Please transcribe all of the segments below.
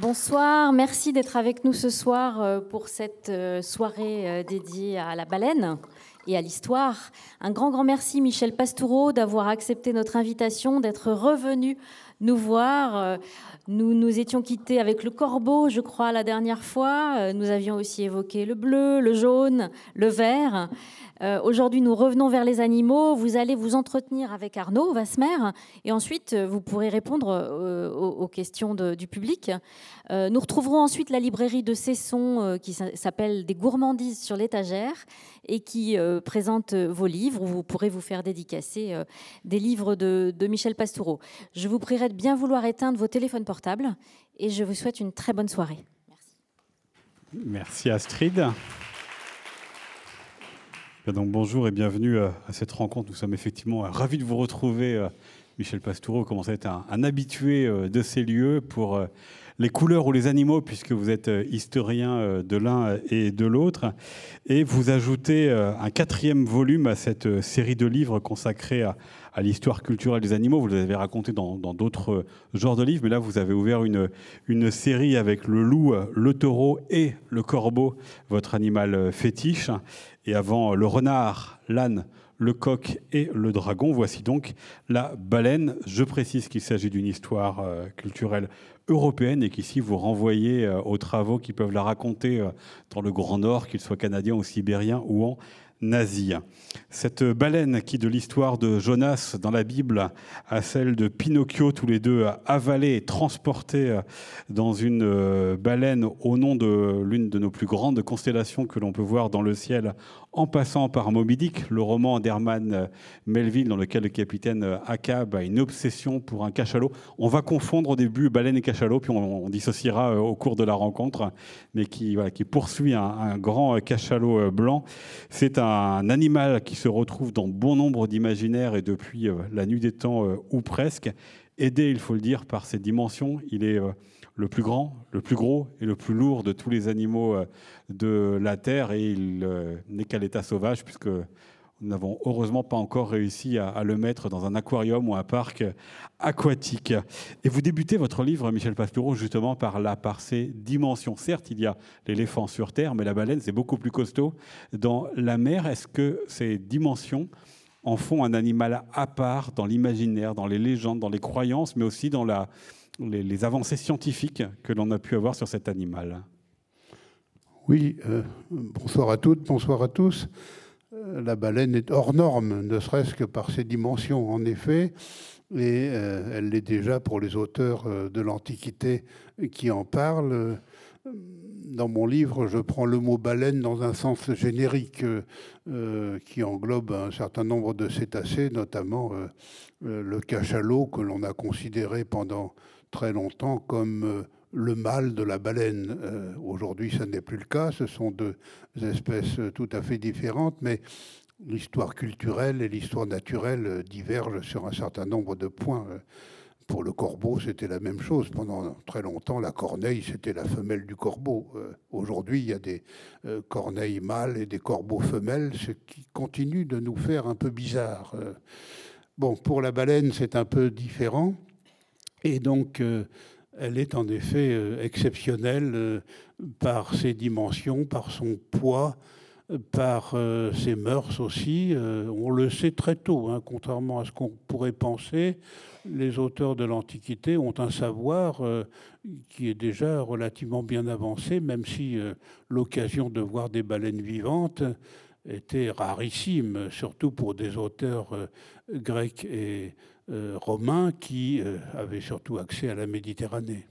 Bonsoir, merci d'être avec nous ce soir euh, pour cette euh, soirée euh, dédiée à la baleine et à l'histoire. Un grand, grand merci Michel Pastoureau d'avoir accepté notre invitation, d'être revenu nous voir. Nous nous étions quittés avec le corbeau, je crois, la dernière fois. Nous avions aussi évoqué le bleu, le jaune, le vert. Euh, aujourd'hui, nous revenons vers les animaux. Vous allez vous entretenir avec Arnaud Vasmer et ensuite, euh, vous pourrez répondre euh, aux, questions du public. nous retrouverons ensuite la librairie de Cesson qui s'appelle Des gourmandises sur l'étagère et qui présente vos livres où vous pourrez vous faire dédicacer des livres de, de Michel Pastoureau. Je vous prierai bien vouloir éteindre vos téléphones portables et je vous souhaite une très bonne soirée. Merci. Merci Astrid. Donc, bonjour et bienvenue euh, à cette rencontre. Nous sommes effectivement euh, ravis de vous retrouver. Euh, Michel Pastoureau commence à être un, habitué de ces lieux pour les couleurs ou les animaux, puisque vous êtes historien de l'un et de l'autre. Et vous ajoutez un quatrième volume à cette série de livres consacrés à, à l'histoire culturelle des animaux. Vous l'avez raconté dans d'autres genres de livres, mais là, vous avez ouvert une, une série avec le loup, le taureau et le corbeau, votre animal fétiche. Et avant le renard, l'âne, le coq et le dragon, voici donc la baleine. Je précise qu'il s'agit d'une histoire euh, culturelle européenne et qu'ici vous renvoyez euh, aux travaux qui peuvent la raconter euh, dans le Grand Nord, qu'ils soient canadiens ou sibériens ou en Cette baleine qui, de l'histoire de Jonas dans la Bible à celle de Pinocchio, tous les deux avalés et transportés dans une euh, baleine au nom de l'une de nos plus grandes constellations que l'on peut voir dans le ciel, en passant par Moby Dick, le roman d'Herman Melville dans lequel le capitaine Akab a une obsession pour un cachalot. On va confondre au début baleine et cachalot, puis on, dissociera euh, au cours de la rencontre, mais qui, poursuit un, un grand cachalot euh, blanc. C'est un animal qui se retrouve dans bon nombre d'imaginaires et depuis euh, la nuit des temps ou presque, aidé, il faut le dire, par ses dimensions. Il est le plus grand, le plus gros et le plus lourd de tous les animaux de la Terre et il n'est qu'à l'état sauvage puisque nous n'avons heureusement pas encore réussi à, le mettre dans un aquarium ou un parc aquatique. Et vous débutez votre livre, Michel Pastoureau, justement par là, par ses dimensions. Certes, il y a l'éléphant sur Terre, mais la baleine, c'est beaucoup plus costaud. Dans la mer, est-ce que ces dimensions en font un animal à part dans l'imaginaire, dans les légendes, dans les croyances, mais aussi dans la, les, avancées scientifiques que l'on a pu avoir sur cet animal Oui, euh, bonsoir à toutes, bonsoir à tous. Euh, la baleine est hors norme, ne serait-ce que par ses dimensions, en effet, et euh, elle l'est déjà pour les auteurs de l'Antiquité qui en parlent. Dans mon livre, je prends le mot baleine dans un sens générique qui englobe un certain nombre de cétacés, notamment le cachalot que l'on a considéré pendant très longtemps comme le mâle de la baleine. Euh, aujourd'hui, ça n'est plus le cas. Ce sont deux espèces tout à fait différentes, mais l'histoire culturelle et l'histoire naturelle divergent sur un certain nombre de points. Pour le corbeau, c'était la même chose. Pendant très longtemps, la corneille, c'était la femelle du corbeau. Euh, aujourd'hui, il y a des euh, corneilles mâles et des corbeaux femelles, ce qui continue de nous faire un peu bizarre. Bon, pour la baleine, c'est un peu différent. Et donc, elle est en effet euh, exceptionnelle euh, par ses dimensions, par son poids, par euh, ses mœurs aussi. On le sait très tôt, hein, contrairement à ce qu'on pourrait penser. Les auteurs de l'Antiquité ont un savoir qui est déjà relativement bien avancé, même si l'occasion de voir des baleines vivantes était rarissime, surtout pour des auteurs grecs et euh, romains qui euh, avaient surtout accès à la Méditerranée.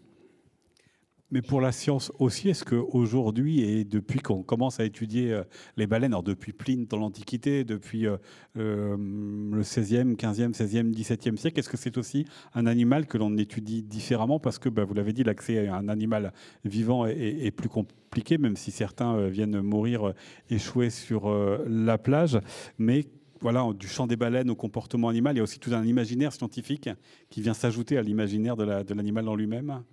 Mais pour la science aussi, est-ce qu'aujourd'hui, et depuis qu'on commence à étudier euh, les baleines, alors depuis Pline dans l'Antiquité, depuis le 16e, 15e, 16e, 17e siècle, est-ce que c'est aussi un animal que l'on étudie différemment? Parce que, bah, vous l'avez dit, l'accès à un animal vivant est, est, plus compliqué, même si certains viennent mourir échoués sur la plage. Mais voilà, du chant des baleines au comportement animal, il y a aussi tout un imaginaire scientifique qui vient s'ajouter à l'imaginaire de l'animal en lui-même.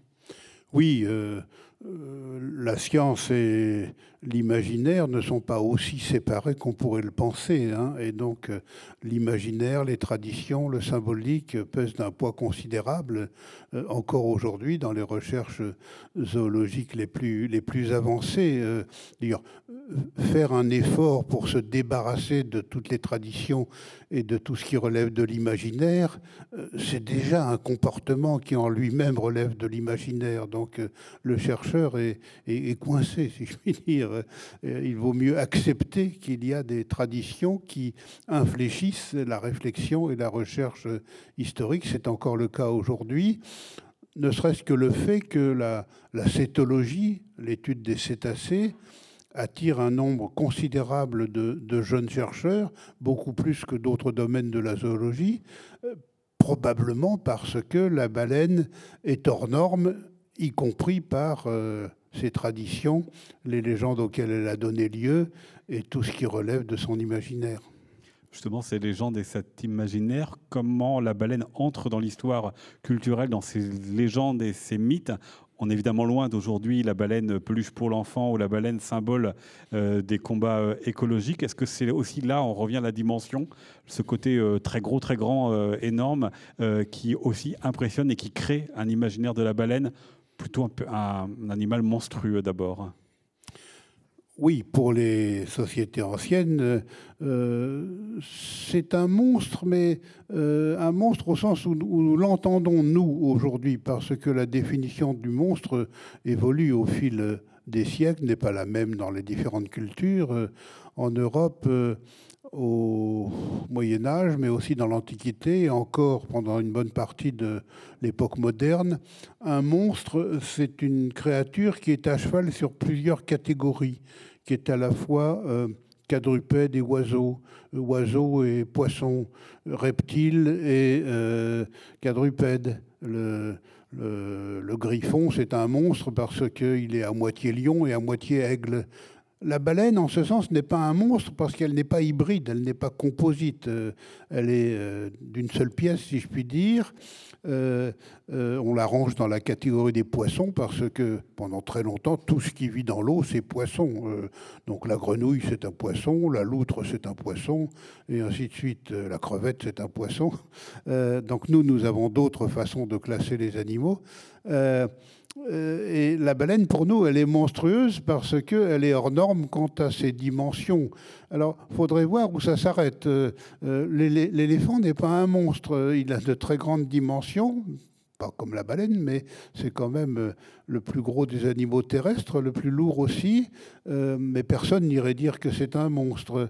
Oui, euh, la science et l'imaginaire ne sont pas aussi séparés qu'on pourrait le penser. Hein. et donc euh, l'imaginaire, les traditions, le symbolique pèsent d'un poids considérable euh, encore aujourd'hui dans les recherches zoologiques les plus, les plus avancées. Euh, faire un effort pour se débarrasser de toutes les traditions et de tout ce qui relève de l'imaginaire, c'est déjà un comportement qui en lui-même relève de l'imaginaire. Donc le chercheur est, est coincé, si je puis dire. Euh, il vaut mieux accepter qu'il y a des traditions qui infléchissent la réflexion et la recherche historique. C'est encore le cas aujourd'hui, ne serait-ce que le fait que la, cétologie, l'étude des cétacés, attire un nombre considérable de, jeunes chercheurs, beaucoup plus que d'autres domaines de la zoologie, euh, probablement parce que la baleine est hors norme, y compris par euh, ses traditions, les légendes auxquelles elle a donné lieu et tout ce qui relève de son imaginaire. Justement, ces légendes et cet imaginaire, comment la baleine entre dans l'histoire culturelle, dans ces légendes et ces mythes? On est évidemment loin d'aujourd'hui la baleine peluche pour l'enfant ou la baleine symbole euh, des combats euh, écologiques. Est-ce que c'est aussi là, on revient à la dimension, ce côté très gros, très grand, énorme, qui aussi impressionne et qui crée un imaginaire de la baleine plutôt un, animal monstrueux d'abord. Oui, pour les sociétés anciennes, euh, c'est un monstre, mais euh, un monstre au sens où, nous l'entendons, nous, aujourd'hui, parce que la définition du monstre évolue au fil des siècles, n'est pas la même dans les différentes cultures. En Europe, au Moyen Âge, mais aussi dans l'Antiquité, et encore pendant une bonne partie de l'époque moderne. Un monstre, c'est une créature qui est à cheval sur plusieurs catégories, qui est à la fois euh, quadrupède et oiseau, euh, oiseau et poisson, reptile et euh, quadrupède. Le, griffon, c'est un monstre parce qu'il est à moitié lion et à moitié aigle. La baleine, en ce sens, n'est pas un monstre parce qu'elle n'est pas hybride, elle n'est pas composite. Euh, elle est euh, d'une seule pièce, si je puis dire. Euh, on la range dans la catégorie des poissons parce que pendant très longtemps, tout ce qui vit dans l'eau, c'est poisson. donc la grenouille, c'est un poisson, la loutre, c'est un poisson, et ainsi de suite. La crevette, c'est un poisson. donc nous, nous avons d'autres façons de classer les animaux. Euh, et la baleine, pour nous, elle est monstrueuse parce qu'elle est hors norme quant à ses dimensions. Alors, faudrait voir où ça s'arrête. Euh, euh, l'éléphant n'est pas un monstre. Il a de très grandes dimensions, pas comme la baleine, mais c'est quand même le plus gros des animaux terrestres, le plus lourd aussi. Mais personne n'irait dire que c'est un monstre.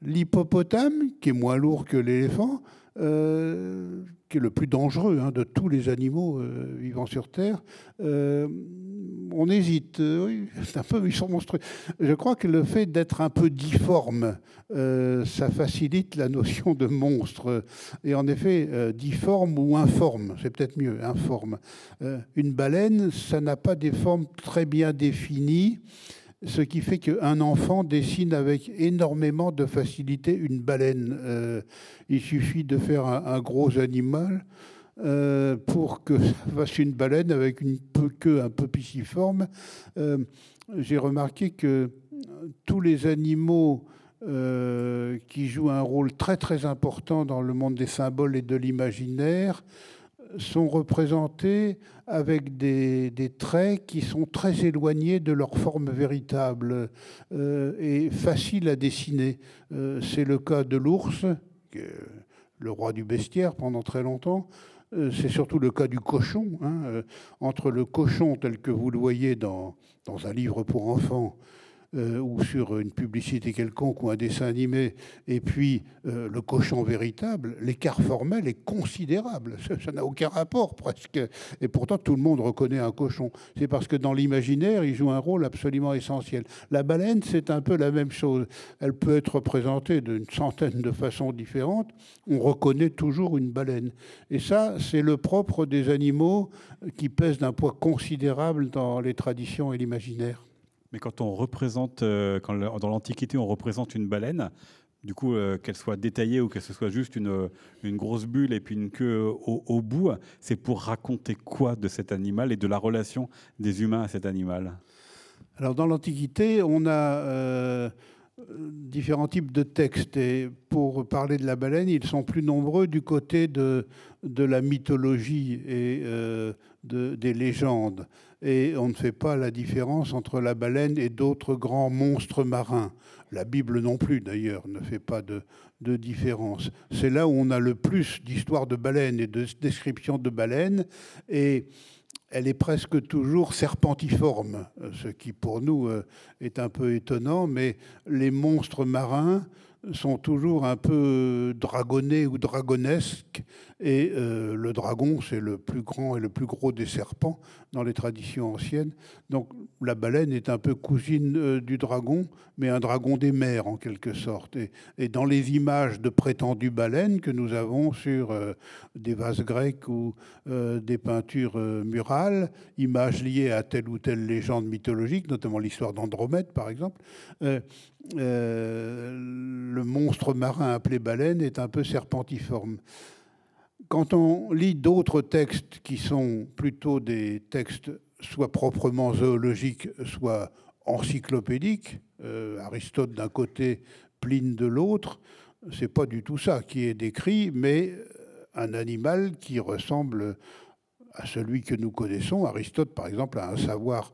L'hippopotame, qui est moins lourd que l'éléphant, euh, qui est le plus dangereux hein, de tous les animaux euh, vivant sur Terre. Euh, on hésite, oui, c'est un peu, ils sont monstrueux. Je crois que le fait d'être un peu difforme, ça facilite la notion de monstre. Et en effet, difforme ou informe, c'est peut-être mieux, informe. une baleine, ça n'a pas des formes très bien définies ce qui fait qu'un enfant dessine avec énormément de facilité une baleine. Euh, il suffit de faire un, gros animal euh, pour que ça fasse une baleine avec une queue un peu pisciforme. Euh, j'ai remarqué que tous les animaux qui jouent un rôle très très important dans le monde des symboles et de l'imaginaire sont représentés avec des, traits qui sont très éloignés de leur forme véritable euh, et faciles à dessiner. Euh, c'est le cas de l'ours, le roi du bestiaire pendant très longtemps. Euh, c'est surtout le cas du cochon. Hein, entre le cochon tel que vous le voyez dans, dans un livre pour enfants euh, ou sur une publicité quelconque ou un dessin animé, et puis euh, le cochon véritable, l'écart formel est considérable. Ça n'a aucun rapport presque. Et pourtant, tout le monde reconnaît un cochon. C'est parce que dans l'imaginaire, il joue un rôle absolument essentiel. La baleine, c'est un peu la même chose. Elle peut être représentée d'une centaine de façons différentes. On reconnaît toujours une baleine. Et ça, c'est le propre des animaux qui pèsent d'un poids considérable dans les traditions et l'imaginaire. Mais quand on représente, euh, dans l'Antiquité, on représente une baleine, du coup, qu'elle soit détaillée ou que ce soit juste une, une grosse bulle et puis une queue au, bout, c'est pour raconter quoi de cet animal et de la relation des humains à cet animal? Alors dans l'Antiquité, on a différents types de textes. Et pour parler de la baleine, ils sont plus nombreux du côté de, la mythologie et euh, de, des légendes. Et on ne fait pas la différence entre la baleine et d'autres grands monstres marins. La Bible non plus, d'ailleurs, ne fait pas de, différence. C'est là où on a le plus d'histoires de baleines et de descriptions de baleines. Et elle est presque toujours serpentiforme, ce qui pour nous euh, est un peu étonnant, mais les monstres marins sont toujours un peu dragonnés ou dragonesques. Et euh, le dragon, c'est le plus grand et le plus gros des serpents dans les traditions anciennes. Donc la baleine est un peu cousine euh, du dragon, mais un dragon des mers en quelque sorte. Et, dans les images de prétendues baleines que nous avons sur euh, des vases grecs ou des peintures murales, images liées à telle ou telle légende mythologique, notamment l'histoire d'Andromède par exemple, euh, le monstre marin appelé baleine est un peu serpentiforme. Quand on lit d'autres textes qui sont plutôt des textes soit proprement zoologiques, soit encyclopédiques, euh, Aristote d'un côté, Pline de l'autre, c'est pas du tout ça qui est décrit, mais un animal qui ressemble à celui que nous connaissons. Aristote, par exemple, a un savoir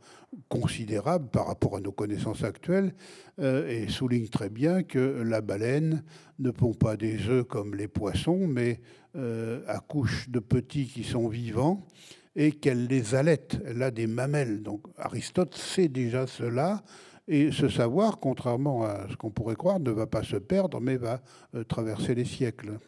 considérable par rapport à nos connaissances actuelles euh, et souligne très bien que la baleine ne pond pas des œufs comme les poissons, mais euh, accouche de petits qui sont vivants et qu'elle les allaite. Elle a des mamelles. Donc Aristote sait déjà cela. Et ce savoir, contrairement à ce qu'on pourrait croire, ne va pas se perdre, mais va euh, traverser les siècles.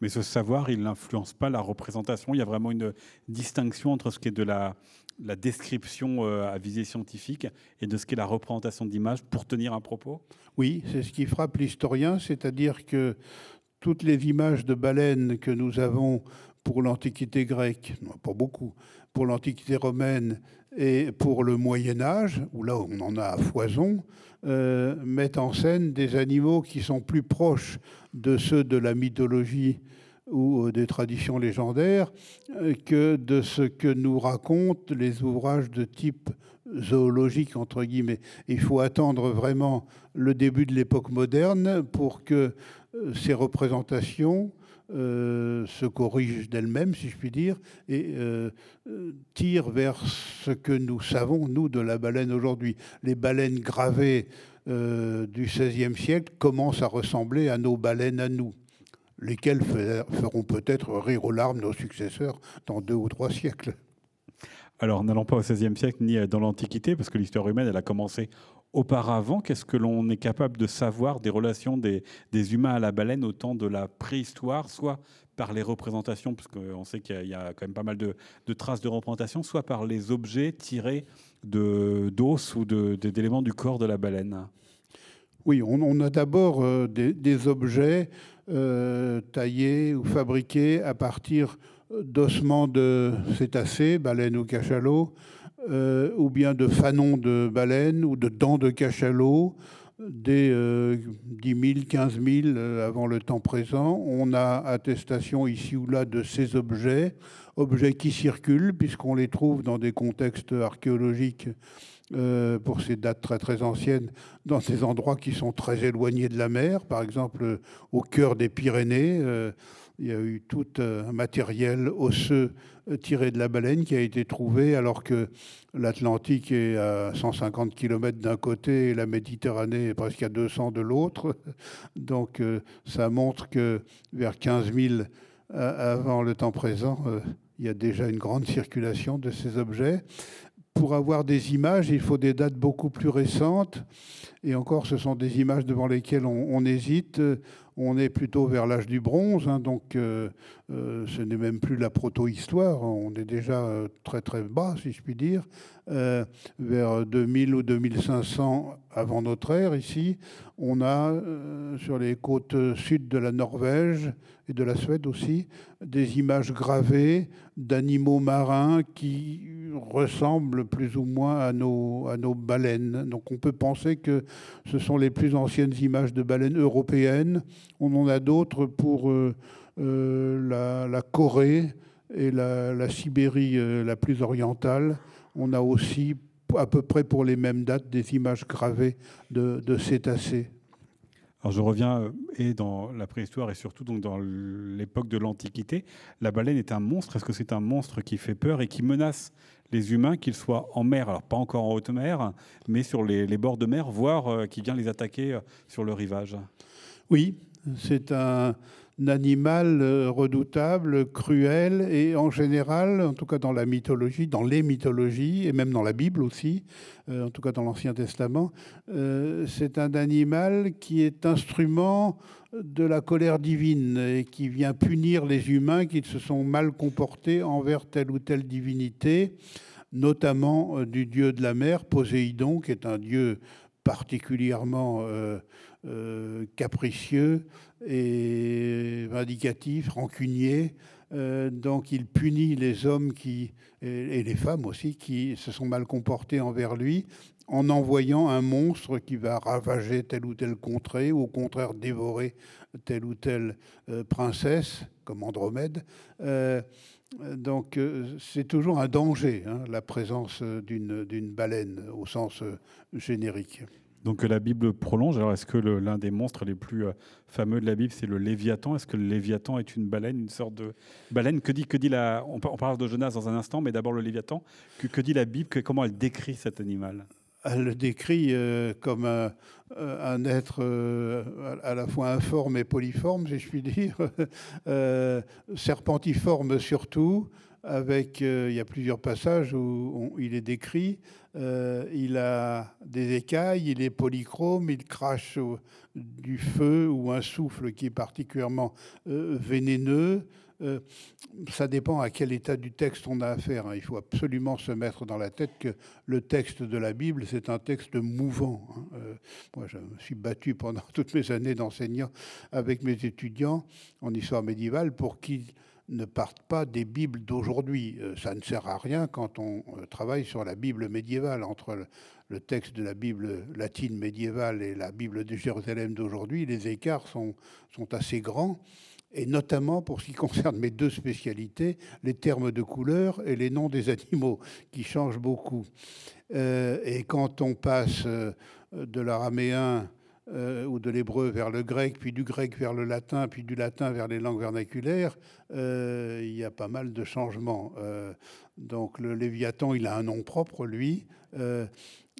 Mais ce savoir, il n'influence pas la représentation. Il y a vraiment une distinction entre ce qui est de la, description euh, à visée scientifique et de ce qu'est la représentation d'image pour tenir un propos Oui, c'est ce qui frappe l'historien, c'est-à-dire que toutes les images de baleines que nous avons pour l'Antiquité grecque, pas beaucoup, pour l'Antiquité romaine et pour le Moyen Âge, où là on en a à foison, euh, mettent en scène des animaux qui sont plus proches de ceux de la mythologie ou euh, des traditions légendaires euh, que de ce que nous racontent les ouvrages de type zoologique, entre guillemets. Il faut attendre vraiment le début de l'époque moderne pour que ces représentations se corrigent d'elles-mêmes, si je puis dire, et tirent vers ce que nous savons, nous, de la baleine aujourd'hui. Les baleines gravées du XVIe siècle commencent à ressembler à nos baleines à nous lesquels feront peut-être rire aux larmes nos successeurs dans deux ou trois siècles. Alors, n'allons pas au XVIe siècle ni dans l'Antiquité, parce que l'histoire humaine, elle a commencé auparavant. Qu'est-ce que l'on est capable de savoir des relations des, humains à la baleine au temps de la préhistoire, soit par les représentations, parce qu'on sait qu'il y, a quand même pas mal de, traces de représentation, soit par les objets tirés d'os ou d'éléments du corps de la baleine? Oui, on, a d'abord euh, des, objets euh, taillés ou fabriqués à partir d'ossements de cétacés, baleines ou cachalots, euh, ou bien de fanons de baleines ou de dents de cachalots, dès 10 000, 15 000 avant le temps présent. On a attestation ici ou là de ces objets, objets qui circulent puisqu'on les trouve dans des contextes archéologiques euh, pour ces dates très très anciennes, dans ces endroits qui sont très éloignés de la mer, par exemple au cœur des Pyrénées. Euh, il y a eu tout un matériel osseux tiré de la baleine qui a été trouvé alors que l'Atlantique est à 150 km d'un côté et la Méditerranée est presque à 200 de l'autre. Donc euh, ça montre que vers 15 000 avant le temps présent, il y a déjà une grande circulation de ces objets pour avoir des images, il faut des dates beaucoup plus récentes. Et encore, ce sont des images devant lesquelles on, hésite. on est plutôt vers l'âge du bronze, hein, donc euh, euh, ce n'est même plus la proto-histoire, on est déjà euh, très très bas, si je puis dire, vers 2000 ou 2500 avant notre ère ici. On a sur les côtes sud de la Norvège et de la Suède aussi des images gravées d'animaux marins qui ressemblent plus ou moins à nos, baleines. Donc on peut penser que ce sont les plus anciennes images de baleines européennes. On en a d'autres pour euh, la, Corée et la, Sibérie euh, la plus orientale. On a aussi, à peu près pour les mêmes dates, des images gravées de, cétacés. Alors je reviens euh, et dans la préhistoire et surtout donc dans l'époque de l'Antiquité, la baleine est un monstre. Est-ce que c'est un monstre qui fait peur et qui menace les humains, qu'ils soient en mer, alors pas encore en haute mer, mais sur les, bords de mer, voire qui vient les attaquer sur le rivage Oui, c'est un, animal euh, redoutable, cruel, et en général, en tout cas dans la mythologie, dans les mythologies, et même dans la Bible aussi, euh, en tout cas dans l'Ancien Testament, euh, c'est un animal qui est instrument de la colère divine et qui vient punir les humains qui se sont mal comportés envers telle ou telle divinité, notamment du dieu de la mer, Poséidon, qui est un dieu particulièrement capricieux, et vindicatif, rancunier. Euh, donc il punit les hommes et, les femmes aussi qui se sont mal comportés envers lui en envoyant un monstre qui va ravager telle ou telle contrée ou au contraire dévorer telle ou telle euh, princesse comme Andromède. Euh, donc c'est toujours un danger, hein, la présence d'une baleine au sens générique. Donc la Bible prolonge. Alors est-ce que l'un des monstres les plus euh, fameux de la Bible, c'est le Léviathan? Est-ce que le Léviathan est une baleine, une sorte de baleine? Que dit, que dit la On parle de Jonas dans un instant, mais d'abord le Léviathan. Que, que dit la Bible? Comment elle décrit cet animal? Elle le décrit euh, comme un, euh, être à la fois informe et polyforme, si je puis dire, serpentiforme surtout, avec, il y a plusieurs passages où il est décrit euh, il a des écailles, il est polychrome, il crache du feu ou un souffle qui est particulièrement euh, vénéneux. Euh, ça dépend à quel état du texte on a affaire. Hein. Il faut absolument se mettre dans la tête que le texte de la Bible, c'est un texte mouvant. Hein. moi, je me suis battu pendant toutes mes années d'enseignant avec mes étudiants en histoire médiévale pour qu'ils ne partent pas des Bibles d'aujourd'hui. Euh, ça ne sert à rien quand on euh, travaille sur la Bible médiévale. Entre le texte de la Bible latine médiévale et la Bible de Jérusalem d'aujourd'hui, les écarts sont, sont assez grands. Et notamment pour ce qui concerne mes deux spécialités, les termes de couleur et les noms des animaux, qui changent beaucoup. Euh, et quand on passe de l'araméen euh, ou de l'hébreu vers le grec, puis du grec vers le latin, puis du latin vers les langues vernaculaires, euh, il y a pas mal de changements. Euh, donc le Léviathan, il a un nom propre, lui.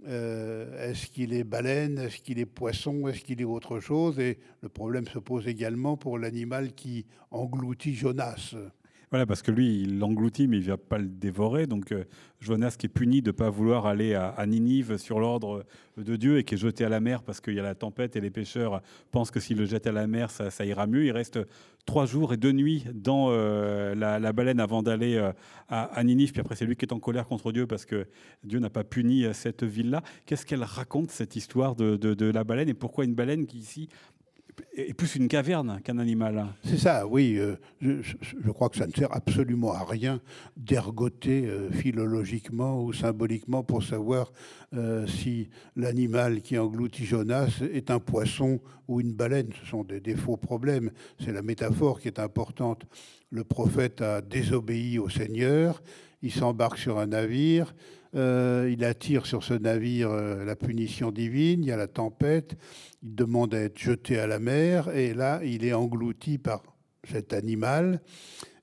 Est-ce qu'il est baleine? Est-ce qu'il est poisson? Est-ce qu'il est autre chose? Et le problème se pose également pour l'animal qui engloutit Jonas. Voilà, parce que lui, il l'engloutit, mais il ne va pas le dévorer. Donc euh, Jonas qui est puni de ne pas vouloir aller à, Ninive sur l'ordre de Dieu et qui est jeté à la mer parce qu'il y a la tempête et les pêcheurs pensent que s'il le jette à la mer, ça, ira mieux. Il reste trois jours et deux nuits dans euh, la, baleine avant d'aller euh, à, Ninive. Puis après, c'est lui qui est en colère contre Dieu parce que Dieu n'a pas puni cette ville-là. Qu'est-ce qu'elle raconte, cette histoire de, de, la baleine et pourquoi une baleine qui ici est plus une caverne qu'un animal. C'est ça, oui. Euh, je, crois que ça ne sert absolument à rien d'ergoter euh, philologiquement ou symboliquement pour savoir euh, si l'animal qui engloutit Jonas est un poisson ou une baleine. Ce sont des, des faux problèmes. C'est la métaphore qui est importante. Le prophète a désobéi au Seigneur, il s'embarque sur un navire, euh, il attire sur ce navire euh, la punition divine, il y a la tempête, il demande à être jeté à la mer, et là, il est englouti par cet animal.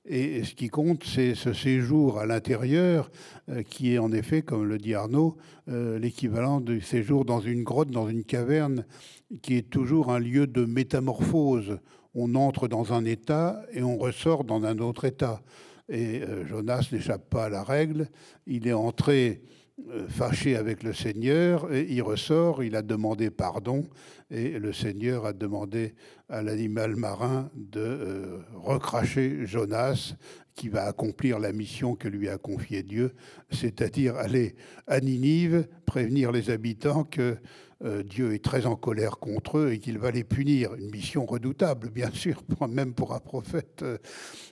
Et ce qui compte, c'est ce séjour à l'intérieur, euh, qui est en effet, comme le dit Arnaud, l'équivalent du séjour dans une grotte, dans une caverne, qui est toujours un lieu de métamorphose. On entre dans un état et on ressort dans un autre état. Et euh, Jonas n'échappe pas à la règle. Il est entré fâché avec le Seigneur, et il ressort, il a demandé pardon, et le Seigneur a demandé à l'animal marin de recracher Jonas, qui va accomplir la mission que lui a confiée Dieu, c'est-à-dire aller à Ninive, prévenir les habitants que euh, Dieu est très en colère contre eux et qu'il va les punir. Une mission redoutable, bien sûr, même pour un prophète.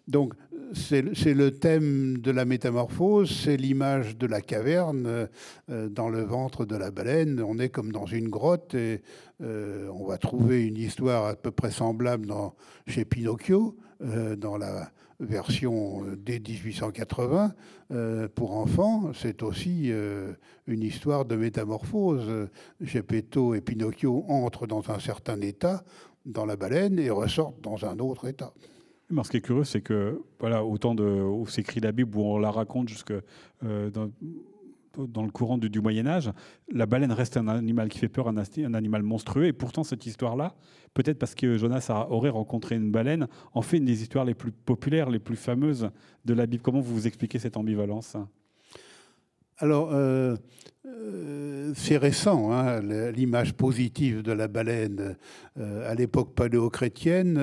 Donc, c'est le thème de la métamorphose, c'est l'image de la caverne euh, dans le ventre de la baleine. On est comme dans une grotte et euh, on va trouver une histoire à peu près semblable dans, chez Pinocchio, dans la version euh, dès 1880 euh, pour enfants, c'est aussi euh, une histoire de métamorphose. Gepetto et Pinocchio entrent dans un certain état dans la baleine et ressortent dans un autre état. Ce qui est curieux, c'est que, voilà, autant de, où s'écrit la Bible, où on la raconte jusque dans, dans le courant du, Moyen Âge, la baleine reste un animal qui fait peur, un, animal monstrueux. Et pourtant, cette histoire-là, peut-être parce que Jonas aurait rencontré une baleine, en fait une des histoires les plus populaires, les plus fameuses de la Bible. Comment vous vous expliquez cette ambivalence? Alors, euh, euh, c'est récent, hein, l'image positive de la baleine. Euh, à l'époque paléochrétienne,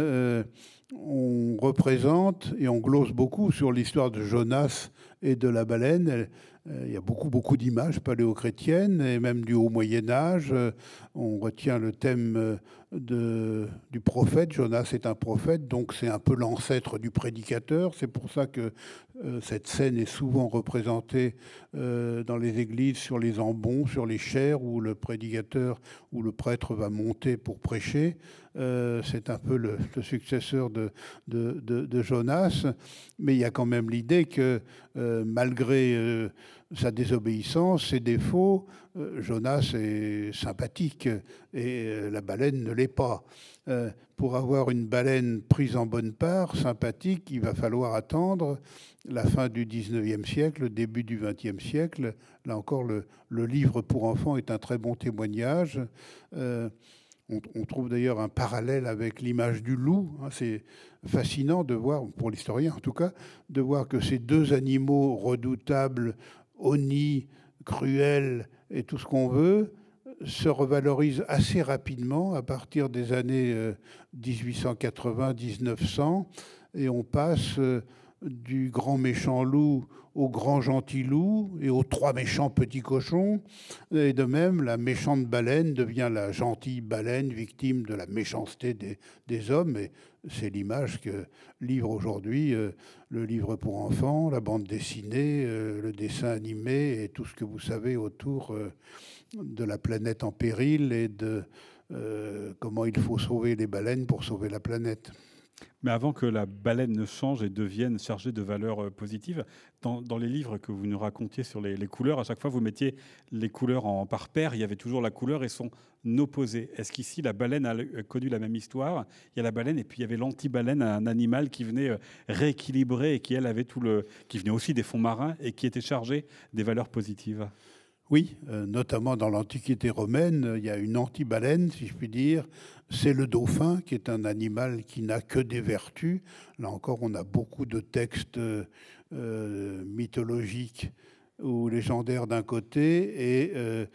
on représente et on glose beaucoup sur l'histoire de Jonas et de la baleine. Euh, il y a beaucoup, beaucoup d'images paléochrétiennes et même du Haut Moyen Âge. Euh, on retient le thème euh, du prophète. Jonas est un prophète, donc c'est un peu l'ancêtre du prédicateur. C'est pour ça que cette scène est souvent représentée dans les églises sur les embons, sur les chairs, où le prédicateur ou le prêtre va monter pour prêcher. c'est un peu le, successeur de, Jonas, mais il y a quand même l'idée que malgré sa désobéissance, ses défauts, euh, Jonas est sympathique et euh, la baleine ne l'est pas. Euh, pour avoir une baleine prise en bonne part, sympathique, il va falloir attendre la fin du 19e siècle, le début du 20e siècle. Là encore, le, livre pour enfants est un très bon témoignage. on, trouve d'ailleurs un parallèle avec l'image du loup. Hein. C'est fascinant de voir, pour l'historien en tout cas, de voir que ces deux animaux redoutables Oni, Cruel et tout ce qu'on veut, se revalorise assez rapidement à partir des années 1880-1900 euh, et on passe euh, du grand méchant loup au grand gentil loup et aux trois méchants petits cochons. Et de même, la méchante baleine devient la gentille baleine, victime de la méchanceté des, hommes. Et c'est l'image que livre aujourd'hui euh, le livre pour enfants, la bande dessinée, euh, le dessin animé et tout ce que vous savez autour euh, de la planète en péril et de comment il faut sauver les baleines pour sauver la planète. Mais avant que la baleine ne change et devienne chargée de valeurs euh, positives, dans, les livres que vous nous racontiez sur les, couleurs, à chaque fois vous mettiez les couleurs en par paire, il y avait toujours la couleur et son opposé. Est-ce qu'ici la baleine a euh, connu la même histoire? Il y a la baleine et puis il y avait l'anti-baleine, un animal qui venait euh, rééquilibrer et qui elle avait tout le, qui venait aussi des fonds marins et qui était chargé des valeurs positives. Oui, notamment dans l'Antiquité romaine, il y a une anti-baleine, si je puis dire, c'est le dauphin, qui est un animal qui n'a que des vertus. Là encore, on a beaucoup de textes euh, mythologiques ou légendaires d'un côté et euh,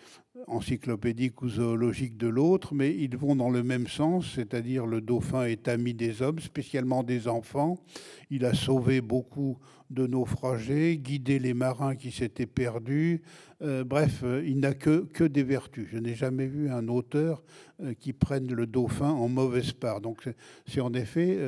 encyclopédiques ou zoologiques de l'autre, mais ils vont dans le même sens, c'est-à-dire le dauphin est ami des hommes, spécialement des enfants. Il a sauvé beaucoup de naufragés, guidé les marins qui s'étaient perdus. Euh, bref, euh, il n'a que, que des vertus. Je n'ai jamais vu un auteur euh, qui prenne le dauphin en mauvaise part. Donc c'est en effet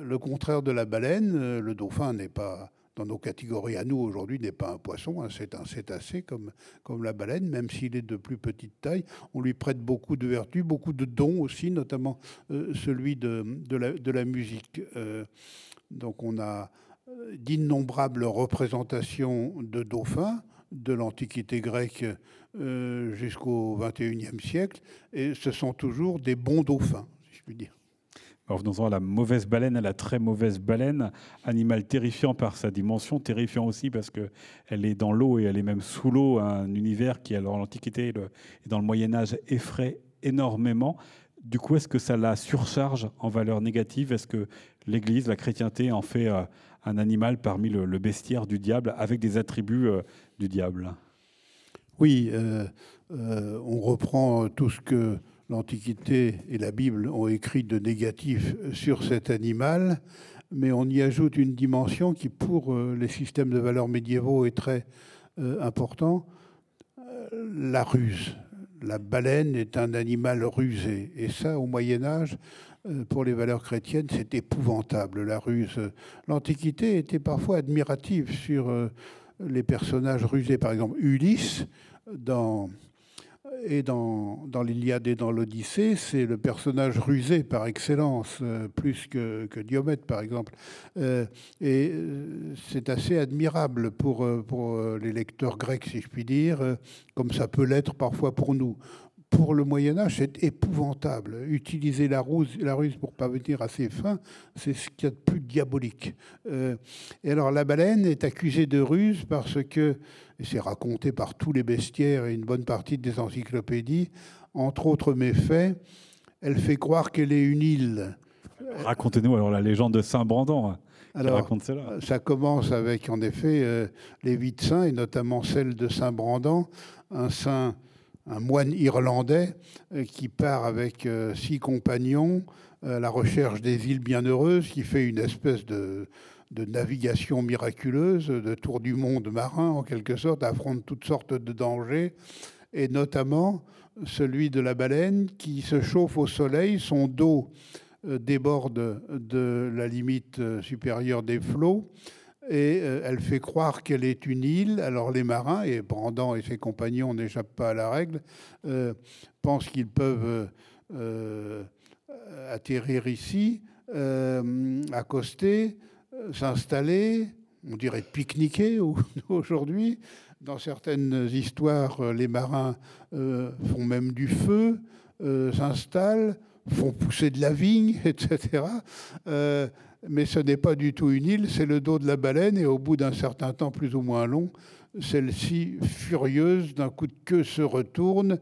le contraire de la baleine. Le dauphin n'est pas dans nos catégories à nous aujourd'hui n'est pas un poisson, hein, c'est un cétacé comme, comme la baleine, même s'il est de plus petite taille. On lui prête beaucoup de vertus, beaucoup de dons aussi, notamment euh, celui de, de, la, musique. Euh, donc on a euh, d'innombrables représentations de dauphins de l'Antiquité grecque jusqu'au XXIe siècle, et ce sont toujours des bons dauphins, si je puis dire. Revenons-en à la mauvaise baleine, à la très mauvaise baleine, animal terrifiant par sa dimension, terrifiant aussi parce qu'elle est dans l'eau et elle est même sous l'eau, un univers qui, alors l'Antiquité et dans le Moyen Âge, effraie énormément. Du coup, est-ce que ça la surcharge en valeur négative? Est-ce que l'Église, la chrétienté, en fait euh, un animal parmi le, bestiaire du diable avec des attributs euh, du diable? Oui, on reprend tout ce que l'Antiquité et la Bible ont écrit de négatif sur cet animal, mais on y ajoute une dimension qui, pour les systèmes de valeurs médiévaux, est très important, la ruse la baleine est un animal rusé. Et ça, au Moyen Âge, euh, pour les valeurs chrétiennes, c'est épouvantable, la ruse. L'Antiquité était parfois admirative sur euh, les personnages rusés. Par exemple, Ulysse, dans et dans, l'Iliade et dans l'Odyssée, c'est le personnage rusé par excellence, euh, plus que, que, Diomède, par exemple. Euh, et euh, c'est assez admirable pour, pour les lecteurs grecs, si je puis dire, comme ça peut l'être parfois pour nous pour le Moyen Âge, c'est épouvantable. Utiliser la ruse, la ruse pour parvenir à ses fins, c'est ce qu'il y a de plus diabolique. Euh, et alors la baleine est accusée de ruse parce que, et c'est raconté par tous les bestiaires et une bonne partie des encyclopédies, entre autres méfaits, elle fait croire qu'elle est une île. Racontez-nous alors la légende de Saint-Brandon. Hein, alors, raconte cela. ça commence avec, en effet, euh, les huit saints, et notamment celle de Saint-Brandon, un saint un moine irlandais euh, qui part avec euh, six compagnons à la recherche des îles bienheureuses, qui fait une espèce de, navigation miraculeuse, de tour du monde marin en quelque sorte, affronte toutes sortes de dangers, et notamment celui de la baleine qui se chauffe au soleil, son dos euh, déborde de la limite supérieure des flots, et euh, elle fait croire qu'elle est une île. Alors les marins, et Brandon et ses compagnons n'échappent pas à la règle, euh, pensent qu'ils peuvent euh, atterrir ici, accoster, s'installer, on dirait pique-niquer aujourd'hui. Dans certaines histoires, les marins font même du feu, s'installent, font pousser de la vigne, etc mais ce n'est pas du tout une île, c'est le dos de la baleine, et au bout d'un certain temps plus ou moins long, celle-ci, furieuse, d'un coup de queue se retourne,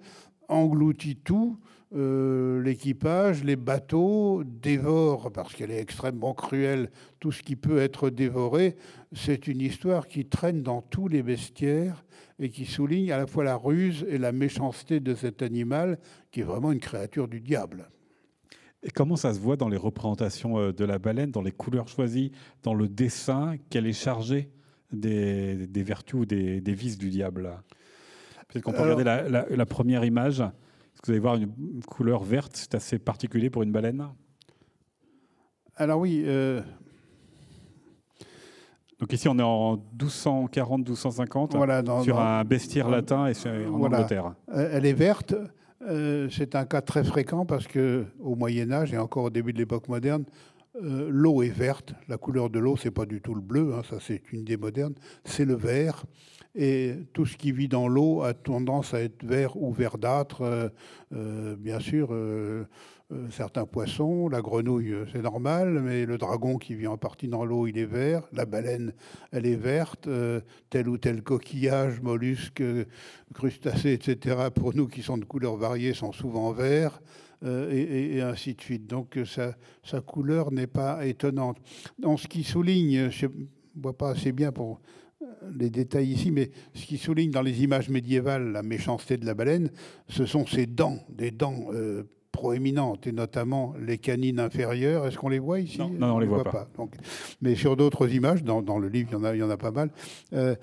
engloutit tout, euh, l'équipage, les bateaux, dévore, parce qu'elle est extrêmement cruelle, tout ce qui peut être dévoré. C'est une histoire qui traîne dans tous les bestiaires et qui souligne à la fois la ruse et la méchanceté de cet animal, qui est vraiment une créature du diable. Et comment ça se voit dans les représentations euh, de la baleine, dans les couleurs choisies, dans le dessin, qu'elle est chargée des, vertus ou des, vices du diable? Peut-être qu'on peut regarder la, première image. Vous allez voir une couleur verte, c'est assez particulier pour une baleine Alors oui. Euh, Donc ici, on est en 1240-1250 sur un bestiaire latin et en Angleterre. Elle est verte. Euh, c'est un cas très fréquent parce que au Moyen Âge et encore au début de l'époque moderne, euh, l'eau est verte. La couleur de l'eau, c'est pas du tout le bleu, hein, ça c'est une idée moderne, c'est le vert. Et tout ce qui vit dans l'eau a tendance à être vert ou verdâtre. Euh, bien sûr, certains poissons, la grenouille, euh, c'est normal, mais le dragon qui vit en partie dans l'eau, il est vert. La baleine, elle est verte. Euh, tel ou tel coquillage, mollusque, crustacé, etc., pour nous qui sont de couleurs variées, sont souvent verts. et, ainsi de suite. Donc sa, couleur n'est pas étonnante. Dans ce qui souligne, je ne vois pas assez bien pour les détails ici, mais ce qui souligne dans les images médiévales la méchanceté de la baleine, ce sont ses dents, des dents proéminentes, et notamment les canines inférieures. Est-ce qu'on les voit ici? Non, on ne les voit, pas. Donc, mais sur d'autres images, dans, dans, le livre, il y en a, il y en a pas mal, euh,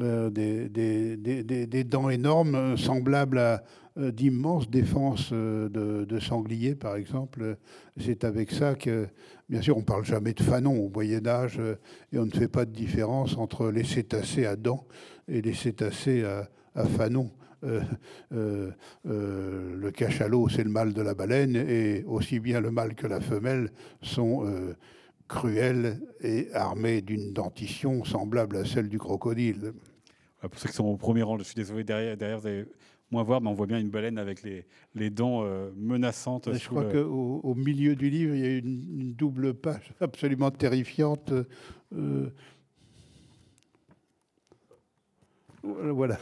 euh, des, des, des, des, dents énormes, semblables à euh, d'immenses défenses de, de, sangliers, par exemple. C'est avec ça que, bien sûr, on ne parle jamais de fanon au Moyen Âge, et on ne fait pas de différence entre les cétacés à dents et les cétacés à, à fanon. Euh, euh, euh, le cachalot, c'est le mâle de la baleine, et aussi bien le mâle que la femelle sont cruels et armés d'une dentition semblable à celle du crocodile. Pour ceux qui sont au premier rang, je suis désolé, derrière, derrière vous allez moins voir, mais on voit bien une baleine avec les, les dents menaçantes. je crois qu'au au milieu du livre, il y a une, double page absolument terrifiante. Voilà,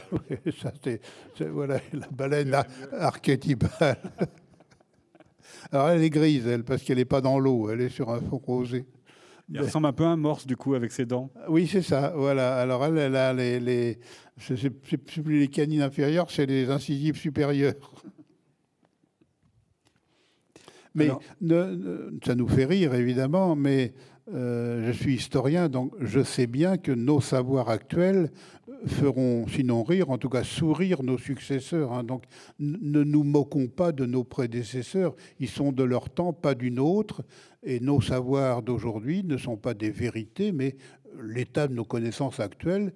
ça c'est, voilà la baleine archétypale. Alors elle est grise, elle, parce qu'elle n'est pas dans l'eau, elle est sur un fond rosé. Il ressemble un peu à un morse, du coup, avec ses dents. Oui, c'est ça. Voilà. Alors, elle, elle a les, les c'est plus les canines inférieures, c'est les incisives supérieures. Mais ça nous fait rire, évidemment, mais euh, je suis historien, donc je sais bien que nos savoirs actuels feront, sinon rire, en tout cas sourire nos successeurs. Hein. Donc ne nous moquons pas de nos prédécesseurs. Ils sont de leur temps, pas d'une autre. Et nos savoirs d'aujourd'hui ne sont pas des vérités, mais l'état de nos connaissances actuelles,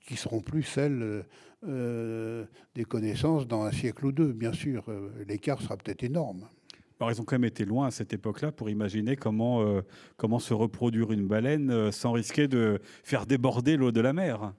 qui seront plus celles euh, des connaissances dans un siècle ou deux, bien sûr. Euh, l'écart sera peut-être énorme. Alors, ils ont quand même été loin à cette époque-là pour imaginer comment, euh, se reproduire une baleine sans risquer de faire déborder l'eau de la mer.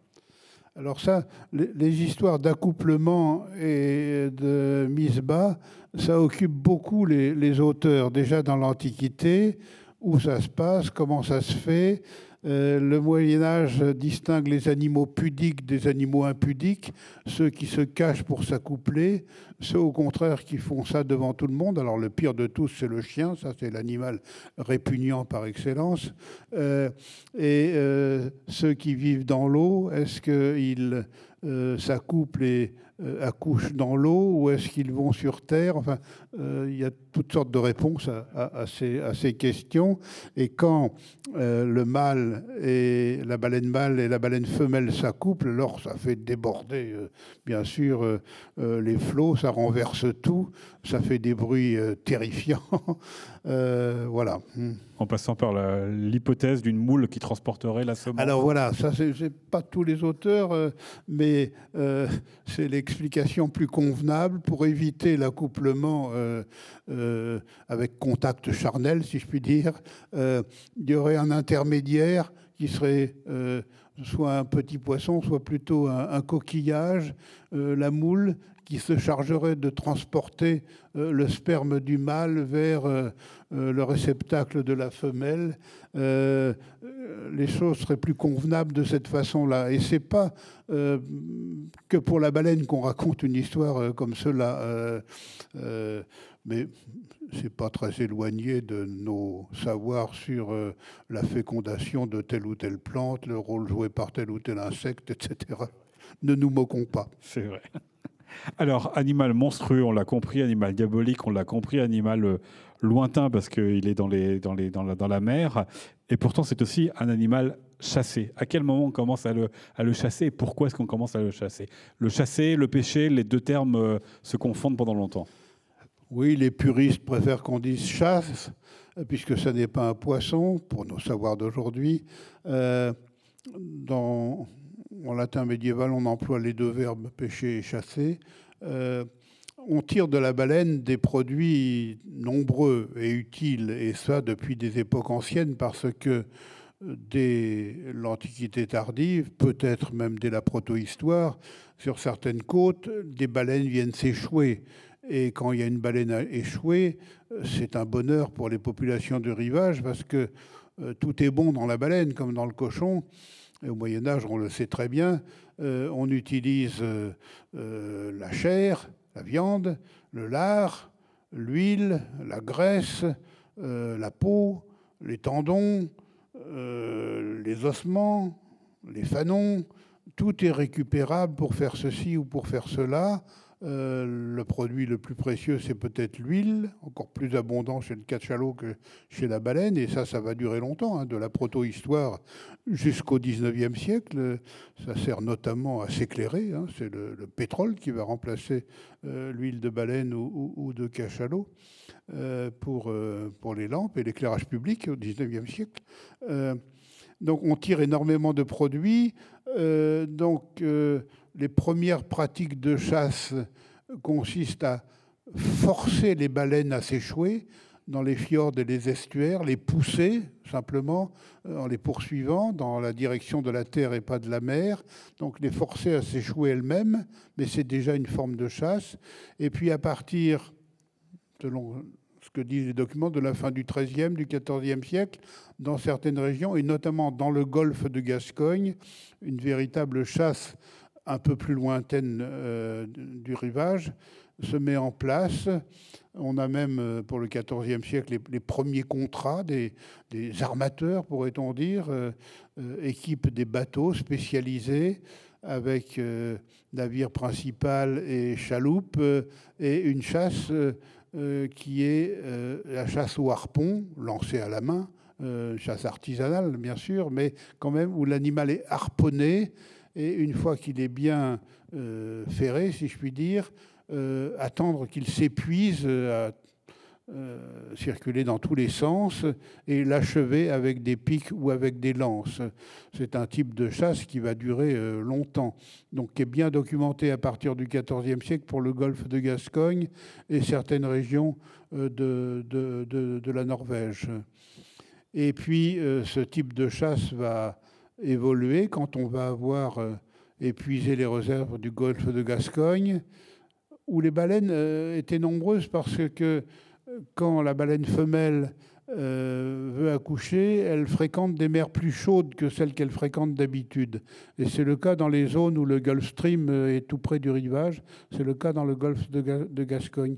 Alors ça, les, histoires d'accouplement et de mise bas, ça occupe beaucoup les auteurs déjà dans l'Antiquité, où ça se passe, comment ça se fait. Euh, le Moyen Âge distingue les animaux pudiques des animaux impudiques, ceux qui se cachent pour s'accoupler, ceux au contraire qui font ça devant tout le monde. Alors le pire de tous, c'est le chien, ça c'est l'animal répugnant par excellence. Euh, et euh, ceux qui vivent dans l'eau, est-ce qu'ils s'accouplent et accouchent dans l'eau ou est-ce qu'ils vont sur Terre? Enfin, euh, il y a toutes sortes de réponses à, ces, questions. Et quand euh, le mâle et la baleine mâle et la baleine femelle s'accouplent, alors ça fait déborder, bien sûr, les flots, ça renverse tout, ça fait des bruits terrifiants. voilà. Hmm en passant par l'hypothèse d'une moule qui transporterait la semence Alors voilà, ça c'est pas tous les auteurs, euh, mais euh, c'est l'explication plus convenable pour éviter l'accouplement euh, avec contact charnel, si je puis dire. il y aurait un intermédiaire qui serait soit un petit poisson, soit plutôt un coquillage, la moule qui se chargerait de transporter le sperme du mâle vers euh, le réceptacle de la femelle, euh, les choses seraient plus convenables de cette façon-là. Et c'est pas euh, que pour la baleine qu'on raconte une histoire comme cela, mais c'est pas très éloigné de nos savoirs sur la fécondation de telle ou telle plante, le rôle joué par tel ou tel insecte, etc. Ne nous moquons pas. C'est vrai. Alors, animal monstrueux, on l'a compris, animal diabolique, on l'a compris, animal lointain parce qu'il est dans, les, dans, les, dans la mer. Et pourtant, c'est aussi un animal chassé. À quel moment on commence à le, à le chasser et pourquoi est-ce qu'on commence à le chasser? Le chasser, le pêcher, les deux termes euh, se confondent pendant longtemps. Oui, les puristes préfèrent qu'on dise chasse, puisque ce n'est pas un poisson, pour nos savoirs d'aujourd'hui. Euh, en latin médiéval, on emploie les deux verbes pêcher et chasser. Euh, on tire de la baleine des produits nombreux et utiles, et ça depuis des époques anciennes, parce que dès l'Antiquité tardive, peut-être même dès la protohistoire, sur certaines côtes, des baleines viennent s'échouer. Et quand il y a une baleine à échouer, c'est un bonheur pour les populations de rivage, parce que euh, tout est bon dans la baleine, comme dans le cochon. Et au Moyen Âge, on le sait très bien, euh, on utilise euh, la chair, la viande, le lard, l'huile, la graisse, euh, la peau, les tendons, euh, les ossements, les fanons, tout est récupérable pour faire ceci ou pour faire cela. Euh, le produit le plus précieux, c'est peut-être l'huile, encore plus abondant chez le cachalot que chez la baleine, et ça, ça va durer longtemps, hein, de la proto-histoire jusqu'au 19e siècle. Ça sert notamment à s'éclairer, hein, c'est le, pétrole qui va remplacer euh, l'huile de baleine ou, de cachalot euh, pour, pour les lampes et l'éclairage public au 19e siècle. donc on tire énormément de produits. donc les premières pratiques de chasse consistent à forcer les baleines à s'échouer dans les fjords et les estuaires, les pousser simplement euh, en les poursuivant dans la direction de la terre et pas de la mer, donc les forcer à s'échouer elles-mêmes, mais c'est déjà une forme de chasse. Et puis à partir, selon ce que disent les documents, de la fin du XIIIe, du XIVe siècle, dans certaines régions, et notamment dans le golfe de Gascogne, une véritable chasse un peu plus lointaine euh, du rivage, se met en place. On a même, pour le XIVe siècle, les, premiers contrats des, armateurs, pourrait-on dire, équipent des bateaux spécialisés avec navire principal et chaloupe, et une chasse qui est la chasse au harpon, lancée à la main, chasse artisanale bien sûr, mais quand même où l'animal est harponné, et une fois qu'il est bien ferré, si je puis dire, attendre qu'il s'épuise à euh, circuler dans tous les sens et l'achever avec des pics ou avec des lances. C'est un type de chasse qui va durer euh, longtemps, donc qui est bien documenté à partir du XIVe siècle pour le golfe de Gascogne et certaines régions euh, de, la Norvège. Et puis ce type de chasse va évoluer quand on va avoir épuisé les réserves du golfe de Gascogne, où les baleines étaient nombreuses parce que quand la baleine femelle euh, veut accoucher, elle fréquente des mers plus chaudes que celles qu'elle fréquente d'habitude. Et c'est le cas dans les zones où le Gulf Stream euh, est tout près du rivage. C'est le cas dans le golfe de, Gascogne.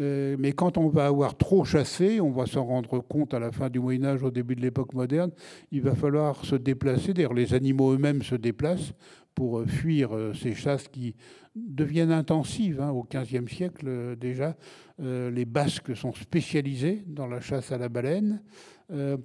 Euh, mais quand on va avoir trop chassé, on va s'en rendre compte à la fin du Moyen Âge, au début de l'époque moderne, il va falloir se déplacer. D'ailleurs, les animaux eux-mêmes se déplacent pour fuir ces chasses qui deviennent intensives. Hein, au XVe siècle déjà, les Basques sont spécialisés dans la chasse à la baleine. on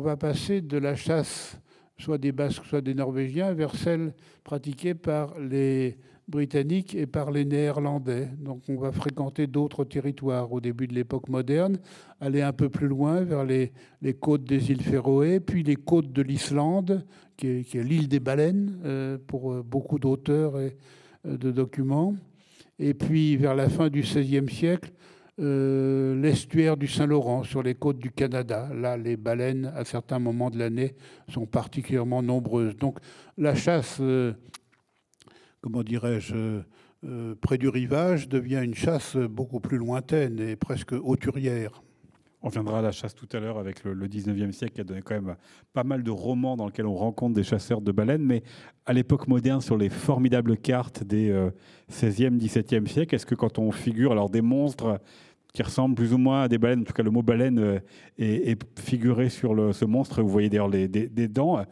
va passer de la chasse soit des Basques, soit des Norvégiens, vers celle pratiquée par les Britanniques et par les Néerlandais. Donc on va fréquenter d'autres territoires au début de l'époque moderne, aller un peu plus loin vers les, côtes des îles Féroé, puis les côtes de l'Islande, qui est, l'île des baleines euh, pour euh, beaucoup d'auteurs et euh, de documents. Et puis vers la fin du XVIe siècle, l'estuaire du Saint-Laurent sur les côtes du Canada. Là, les baleines, à certains moments de l'année, sont particulièrement nombreuses. Donc la chasse comment dirais-je, euh, près du rivage devient une chasse beaucoup plus lointaine et presque hauturière. On viendra à la chasse tout à l'heure avec le, 19e siècle qui a donné quand même pas mal de romans dans lesquels on rencontre des chasseurs de baleines. Mais à l'époque moderne, sur les formidables cartes des 16e, euh, 17e siècle, est-ce que quand on figure alors des monstres qui ressemble plus ou moins à des baleines. En tout cas, le mot baleine euh, est, figuré sur ce monstre. Vous voyez d'ailleurs des, dents.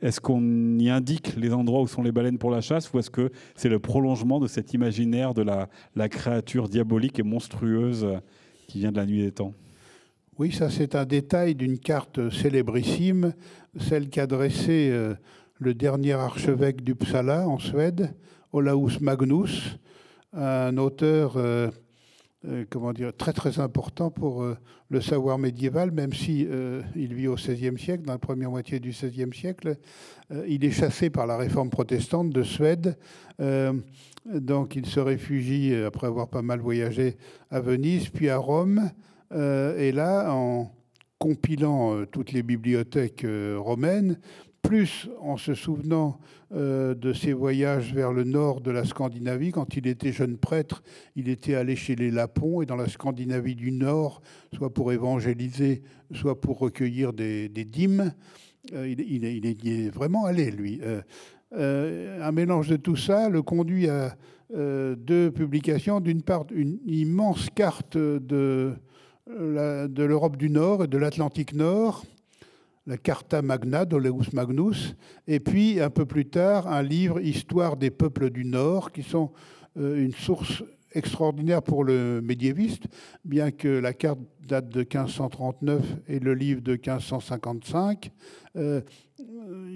Est-ce qu'on y indique les endroits où sont les baleines pour la chasse ou est-ce que c'est le prolongement de cet imaginaire de la, créature diabolique et monstrueuse qui vient de la nuit des temps? Oui, ça c'est un détail d'une carte célébrissime, celle qu'a dressée euh, le dernier archevêque du Psala en Suède, Olaus Magnus, un auteur... Euh, dire, très très important pour euh, le savoir médiéval, même si euh, il vit au XVIe siècle, dans la première moitié du XVIe siècle. il est chassé par la réforme protestante de Suède, donc il se réfugie après avoir pas mal voyagé à Venise, puis à Rome, et là, en compilant toutes les bibliothèques romaines, plus en se souvenant euh, de ses voyages vers le nord de la Scandinavie. Quand il était jeune prêtre, il était allé chez les Lapons et dans la Scandinavie du Nord, soit pour évangéliser, soit pour recueillir des, dîmes. Euh, il, est, vraiment allé, lui. Euh, un mélange de tout ça le conduit à deux publications. D'une part, une immense carte de, de l'Europe du Nord et de l'Atlantique Nord la Carta Magna d'Oleus Magnus, et puis un peu plus tard un livre Histoire des peuples du Nord, qui sont euh, une source extraordinaire pour le médiéviste, bien que la carte date de 1539 et le livre de 1555. Euh,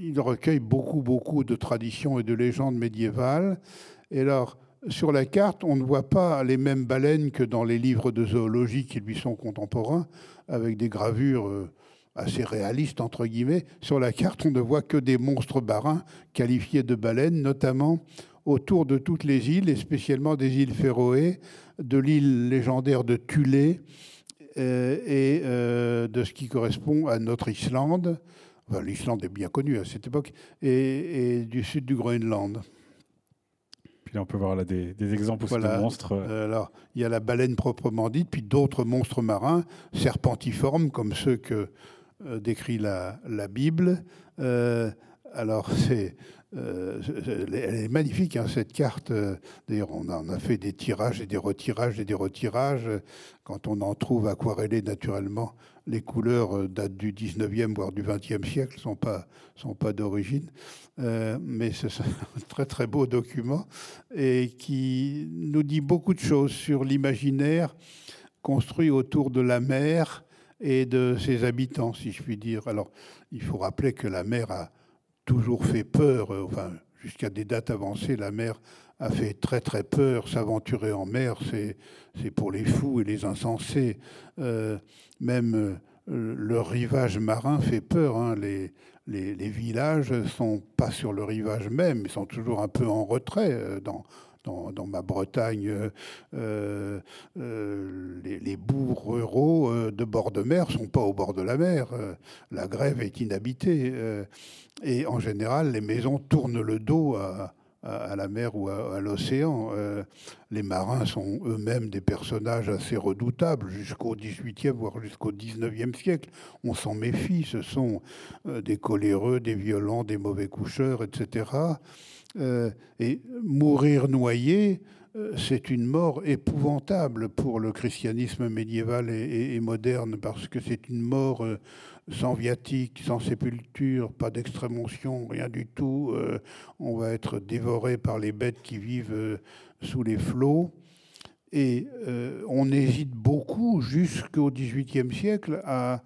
il recueille beaucoup, beaucoup de traditions et de légendes médiévales. Et alors, sur la carte, on ne voit pas les mêmes baleines que dans les livres de zoologie qui lui sont contemporains, avec des gravures euh, assez réaliste, entre guillemets. Sur la carte, on ne voit que des monstres marins qualifiés de baleines, notamment autour de toutes les îles, et spécialement des îles Féroé, de l'île légendaire de Thulé, euh, et euh, de ce qui correspond à notre Islande. L'Islande est bien connue à cette époque, et, du sud du Groenland. Puis là, on peut voir là, des, exemples aussi de monstres. Euh, alors, il y a la baleine proprement dite, puis d'autres monstres marins, serpentiformes, comme ceux que décrit la, Bible, euh, alors, c'est, elle est magnifique, hein, cette carte. D'ailleurs, on en a fait des tirages et des retirages et des retirages. Quand on en trouve aquarellé naturellement, les couleurs datent du 19e, voire du 20e siècle, ne sont pas, sont pas d'origine. mais c'est un très, très beau document et qui nous dit beaucoup de choses sur l'imaginaire construit autour de la mer et de ses habitants, si je puis dire. Alors, il faut rappeler que la mer a toujours fait peur, euh, enfin, jusqu'à des dates avancées, la mer a fait très très peur. S'aventurer en mer, c'est, pour les fous et les insensés. Euh, même euh, le rivage marin fait peur. Hein. Les, les, les, villages sont pas sur le rivage même, ils sont toujours un peu en retrait dans, ma Bretagne, euh, euh, les, les, bourgs ruraux euh, de bord de mer sont pas au bord de la mer. la grève est inhabitée. et en général, les maisons tournent le dos à la mer ou à, l'océan. Les marins sont eux-mêmes des personnages assez redoutables jusqu'au XVIIIe, voire jusqu'au XIXe siècle. On s'en méfie, ce sont des coléreux, des violents, des mauvais coucheurs, etc. Euh, et mourir noyé, euh, c'est une mort épouvantable pour le christianisme médiéval et, moderne, parce que c'est une mort euh, sans viatique, sans sépulture, pas d'extrême-onction, rien du tout. on va être dévoré par les bêtes qui vivent sous les flots. Et on hésite beaucoup jusqu'au XVIIIe siècle à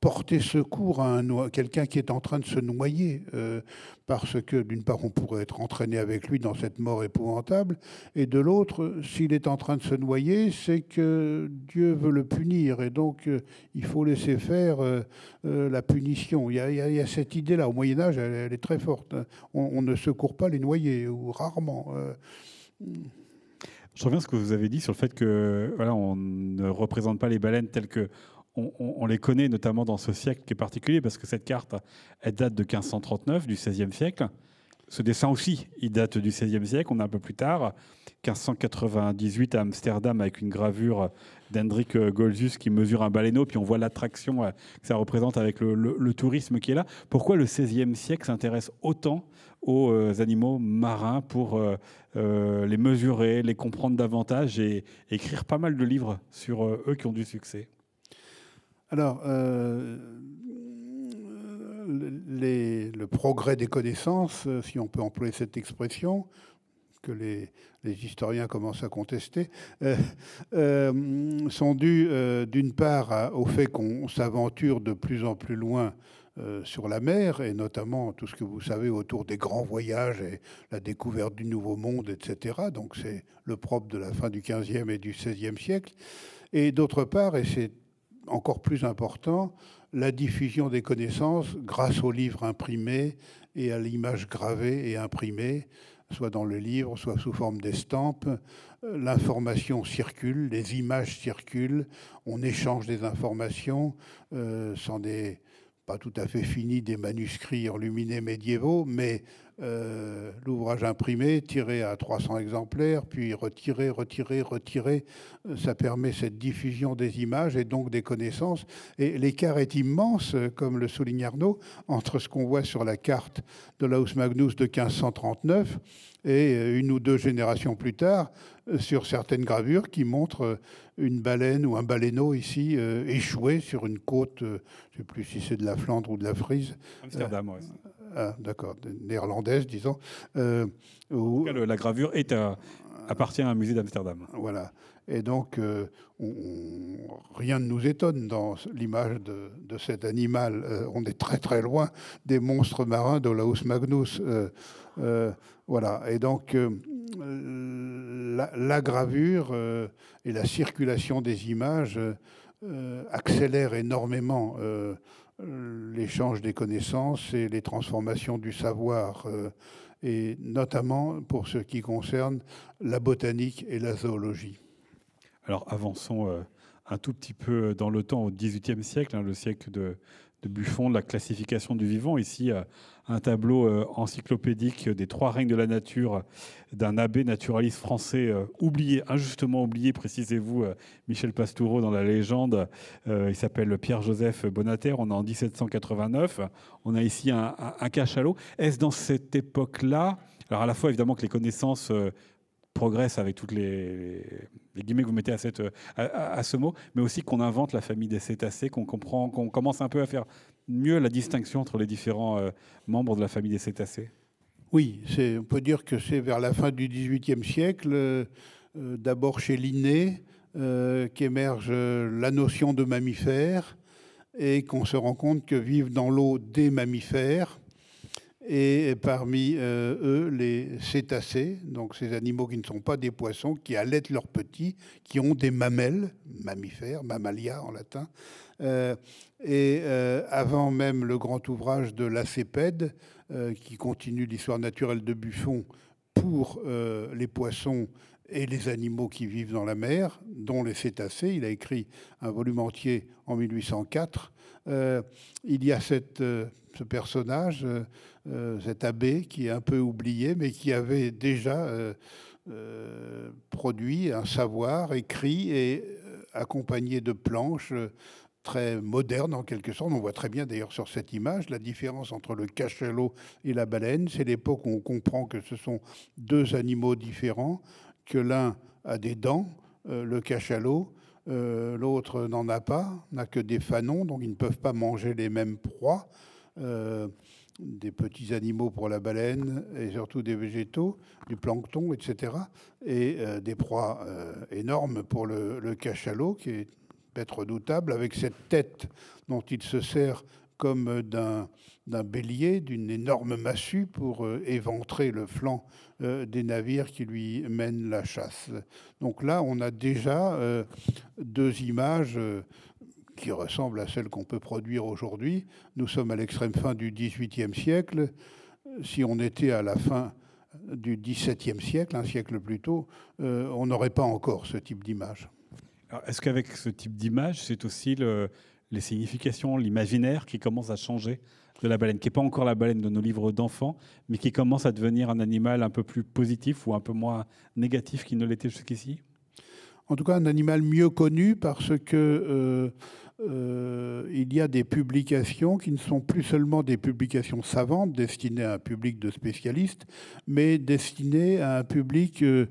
porter secours à quelqu'un qui est en train de se noyer, euh, parce que d'une part, on pourrait être entraîné avec lui dans cette mort épouvantable, et de l'autre, s'il est en train de se noyer, c'est que Dieu veut le punir, et donc euh, il faut laisser faire euh, la punition. Il y, a, cette idée-là, au Moyen Âge, elle, est très forte. On, ne secourt pas les noyés, ou rarement. Je reviens à ce que vous avez dit sur le fait que voilà, on ne représente pas les baleines telles que on, les connaît notamment dans ce siècle qui est particulier parce que cette carte, elle date de 1539, du XVIe siècle. Ce dessin aussi, il date du XVIe siècle, on est un peu plus tard, 1598 à Amsterdam avec une gravure d'Hendrik Golzus qui mesure un baleineau, puis on voit l'attraction euh, que ça représente avec le, tourisme qui est là. Pourquoi le XVIe siècle s'intéresse autant aux euh, animaux marins pour euh, les mesurer, les comprendre davantage et écrire pas mal de livres sur eux qui ont du succès. Alors, euh, le progrès des connaissances, euh, si on peut employer cette expression, que les, historiens commencent à contester, euh, sont dus d'une part au fait qu'on s'aventure de plus en plus loin sur la mer, et notamment tout ce que vous savez autour des grands voyages et la découverte du Nouveau Monde, etc. Donc c'est le propre de la fin du XVe et du XVIe siècle. Et d'autre part, et c'est encore plus important, la diffusion des connaissances grâce aux livres imprimés et à l'image gravée et imprimée, soit dans le livre, soit sous forme d'estampes. L'information circule, les images circulent, on échange des informations euh, sans des pas tout à fait fini des manuscrits enluminés médiévaux, mais euh, l'ouvrage imprimé, tiré à 300 exemplaires, puis retiré, retiré, retiré, euh, ça permet cette diffusion des images et donc des connaissances. Et l'écart est immense, comme le souligne Arnaud, entre ce qu'on voit sur la carte de Laus Magnus de 1539 et euh, une ou deux générations plus tard, sur certaines gravures qui montrent une baleine ou un baleineau ici échoué sur une côte, je ne sais plus si c'est de la Flandre ou de la Frise. Amsterdam, oui. Ah, d'accord, néerlandaise, disons. Euh, la gravure est appartient à un musée d'Amsterdam. Voilà. Et donc, euh, rien ne nous étonne dans l'image de, cet animal. Euh, on est très très loin des monstres marins d'Olaus Magnus. voilà. Et donc, la, gravure et la circulation des images accélèrent énormément l'échange des connaissances et les transformations du savoir, euh, et notamment pour ce qui concerne la botanique et la zoologie. Alors avançons euh, un tout petit peu dans le temps, au XVIIIe siècle, hein, le siècle de, de Buffon, de la classification du vivant. Ici, un tableau euh, encyclopédique des trois règnes de la nature d'un abbé naturaliste français euh, oublié, injustement oublié, précisez-vous, euh, Michel Pastoureau dans la légende. il s'appelle Pierre-Joseph Bonater. On est en 1789. On a ici un, cachalot. Est-ce dans cette époque-là, alors à la fois évidemment que les connaissances progressent avec toutes les, guillemets que vous mettez à, à, ce mot, mais aussi qu'on invente la famille des cétacés, qu'on comprend, qu'on commence un peu à faire mieux la distinction entre les différents euh, membres de la famille des cétacés? Oui, on peut dire que c'est vers la fin du XVIIIe siècle, euh, euh, d'abord chez Linné, qu'émerge la notion de mammifère et qu'on se rend compte que vivent dans l'eau des mammifères et parmi eux les cétacés, donc ces animaux qui ne sont pas des poissons, qui allaitent leurs petits, qui ont des mamelles, mammifères, mammalia en latin, et euh, avant même le grand ouvrage de Lacépède, euh, qui continue l'histoire naturelle de Buffon pour les poissons et les animaux qui vivent dans la mer, dont les cétacés. Il a écrit un volume entier en 1804. il y a ce personnage, cet abbé, qui est un peu oublié, mais qui avait déjà produit un savoir écrit et accompagné de planches très moderne en quelque sorte. On voit très bien d'ailleurs sur cette image la différence entre le cachalot et la baleine. C'est l'époque où on comprend que ce sont deux animaux différents, que l'un a des dents, euh, le cachalot, euh, l'autre n'en a pas, n'a que des fanons, donc ils ne peuvent pas manger les mêmes proies. Euh, des petits animaux pour la baleine et surtout des végétaux, du plancton, etc. Et des proies énormes pour le, le cachalot, qui est être redoutable, avec cette tête dont il se sert comme d'un bélier, d'une énorme massue pour euh, éventrer le flanc euh, des navires qui lui mènent la chasse. Donc là, on a déjà euh, deux images qui ressemblent à celles qu'on peut produire aujourd'hui. Nous sommes à l'extrême fin du XVIIIe siècle. Si on était à la fin du XVIIe siècle, un siècle plus tôt, on n'aurait pas encore ce type d'image. Est-ce qu'avec ce type d'image, c'est aussi les significations, l'imaginaire qui commence à changer de la baleine, qui n'est pas encore la baleine de nos livres d'enfants, mais qui commence à devenir un animal un peu plus positif ou un peu moins négatif qu'il ne l'était jusqu'ici? En tout cas, un animal mieux connu parce que euh, euh, il y a des publications qui ne sont plus seulement des publications savantes destinées à un public de spécialistes, mais destinées à un public euh,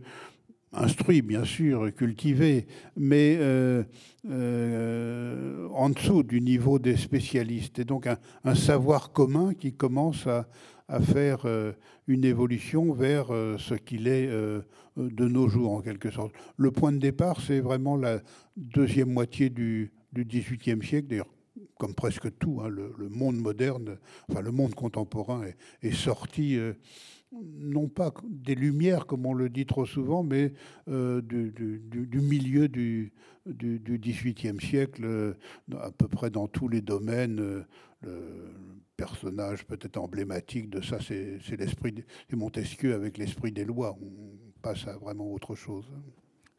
instruit, bien sûr, cultivé, mais euh, euh, en dessous du niveau des spécialistes. Et donc un, savoir commun qui commence à, faire euh, une évolution vers ce qu'il est de nos jours, en quelque sorte. Le point de départ, c'est vraiment la deuxième moitié du, XVIIIe siècle, d'ailleurs comme presque tout, hein, le, monde moderne, enfin le monde contemporain est, est sorti non pas des lumières, comme on le dit trop souvent, mais euh, du, milieu du, XVIIIe siècle, euh, à peu près dans tous les domaines. Euh, le personnage peut-être emblématique de ça, c'est l'esprit Montesquieu avec l'esprit des lois. On passe à vraiment autre chose.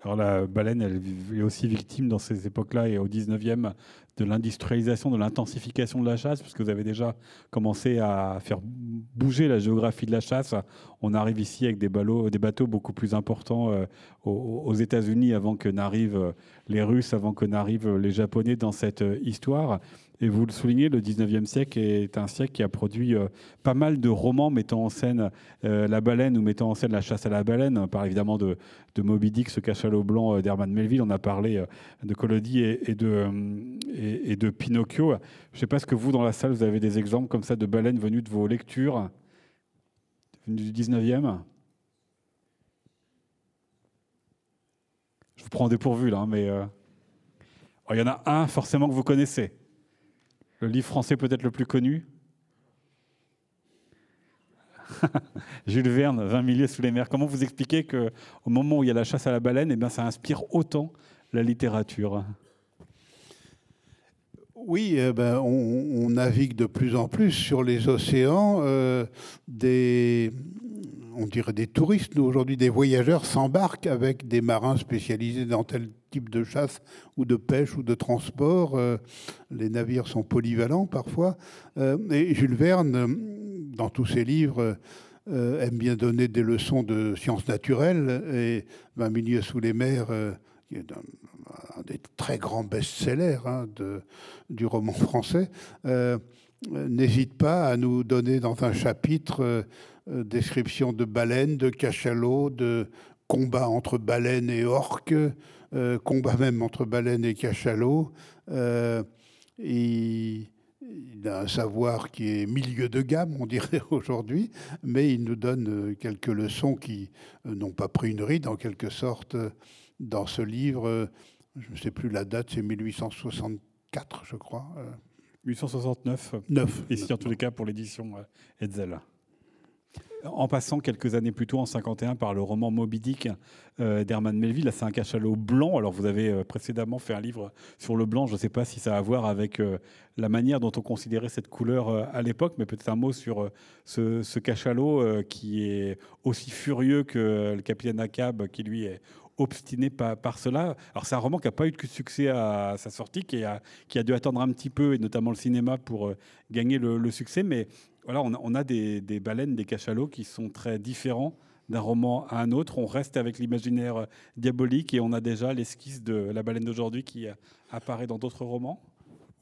Alors la baleine, elle est aussi victime dans ces époques-là et au 19e de l'industrialisation, de l'intensification de la chasse, puisque vous avez déjà commencé à faire bouger la géographie de la chasse. On arrive ici avec des, des bateaux beaucoup plus importants euh, aux, États-Unis avant que n'arrivent les Russes, avant que n'arrivent les Japonais dans cette euh, histoire. Et vous le soulignez, le 19e siècle est un siècle qui a produit euh, pas mal de romans mettant en scène euh, la baleine ou mettant en scène la chasse à la baleine. On parle évidemment de, Moby Dick, ce cachalot blanc euh, d'Herman Melville. On a parlé de Collodi et, de, Pinocchio. Je ne sais pas ce que vous, dans la salle, vous avez des exemples comme ça de baleines venues de vos lectures du 19e Je vous prends dépourvu là, hein, mais oh, il y en a un forcément que vous connaissez. Le livre français peut-être le plus connu Jules Verne, 20 milieux sous les mers. Comment vous expliquez qu'au moment où il y a la chasse à la baleine, eh bien, ça inspire autant la littérature? Oui, eh ben, on, navigue de plus en plus sur les océans. Euh, on dirait des touristes, nous aujourd'hui des voyageurs s'embarquent avec des marins spécialisés dans tel type de chasse ou de pêche ou de transport. les navires sont polyvalents parfois. et Jules Verne, dans tous ses livres, aime bien donner des leçons de sciences naturelles. Et 20 milieux sous les mers, qui est un, des très grands best-sellers hein, du roman français, n'hésite pas à nous donner dans un chapitre euh, description de baleines, de cachalots, de combats entre baleines et orques, euh, combats même entre baleines et cachalots. Euh, il, a un savoir qui est milieu de gamme, on dirait aujourd'hui, mais il nous donne quelques leçons qui n'ont pas pris une ride, en quelque sorte, dans ce livre. Je ne sais plus la date, c'est 1864, je crois. 1869. 9. Ici, en tous les cas, pour l'édition Hetzel en passant quelques années plus tôt, en 51, par le roman Moby Dick euh, d'Herman Melville. Là, c'est un cachalot blanc. Alors, vous avez euh, précédemment fait un livre sur le blanc. Je ne sais pas si ça a à voir avec euh, la manière dont on considérait cette couleur à l'époque, mais peut-être un mot sur ce, cachalot qui est aussi furieux que le capitaine Akab, qui lui est obstiné par, cela. Alors c'est un roman qui n'a pas eu de succès à sa sortie, qui a, dû attendre un petit peu, et notamment le cinéma, pour gagner le, le succès. Mais voilà, on a, des, baleines, des cachalots qui sont très différents d'un roman à un autre. On reste avec l'imaginaire diabolique et on a déjà l'esquisse de la baleine d'aujourd'hui qui apparaît dans d'autres romans.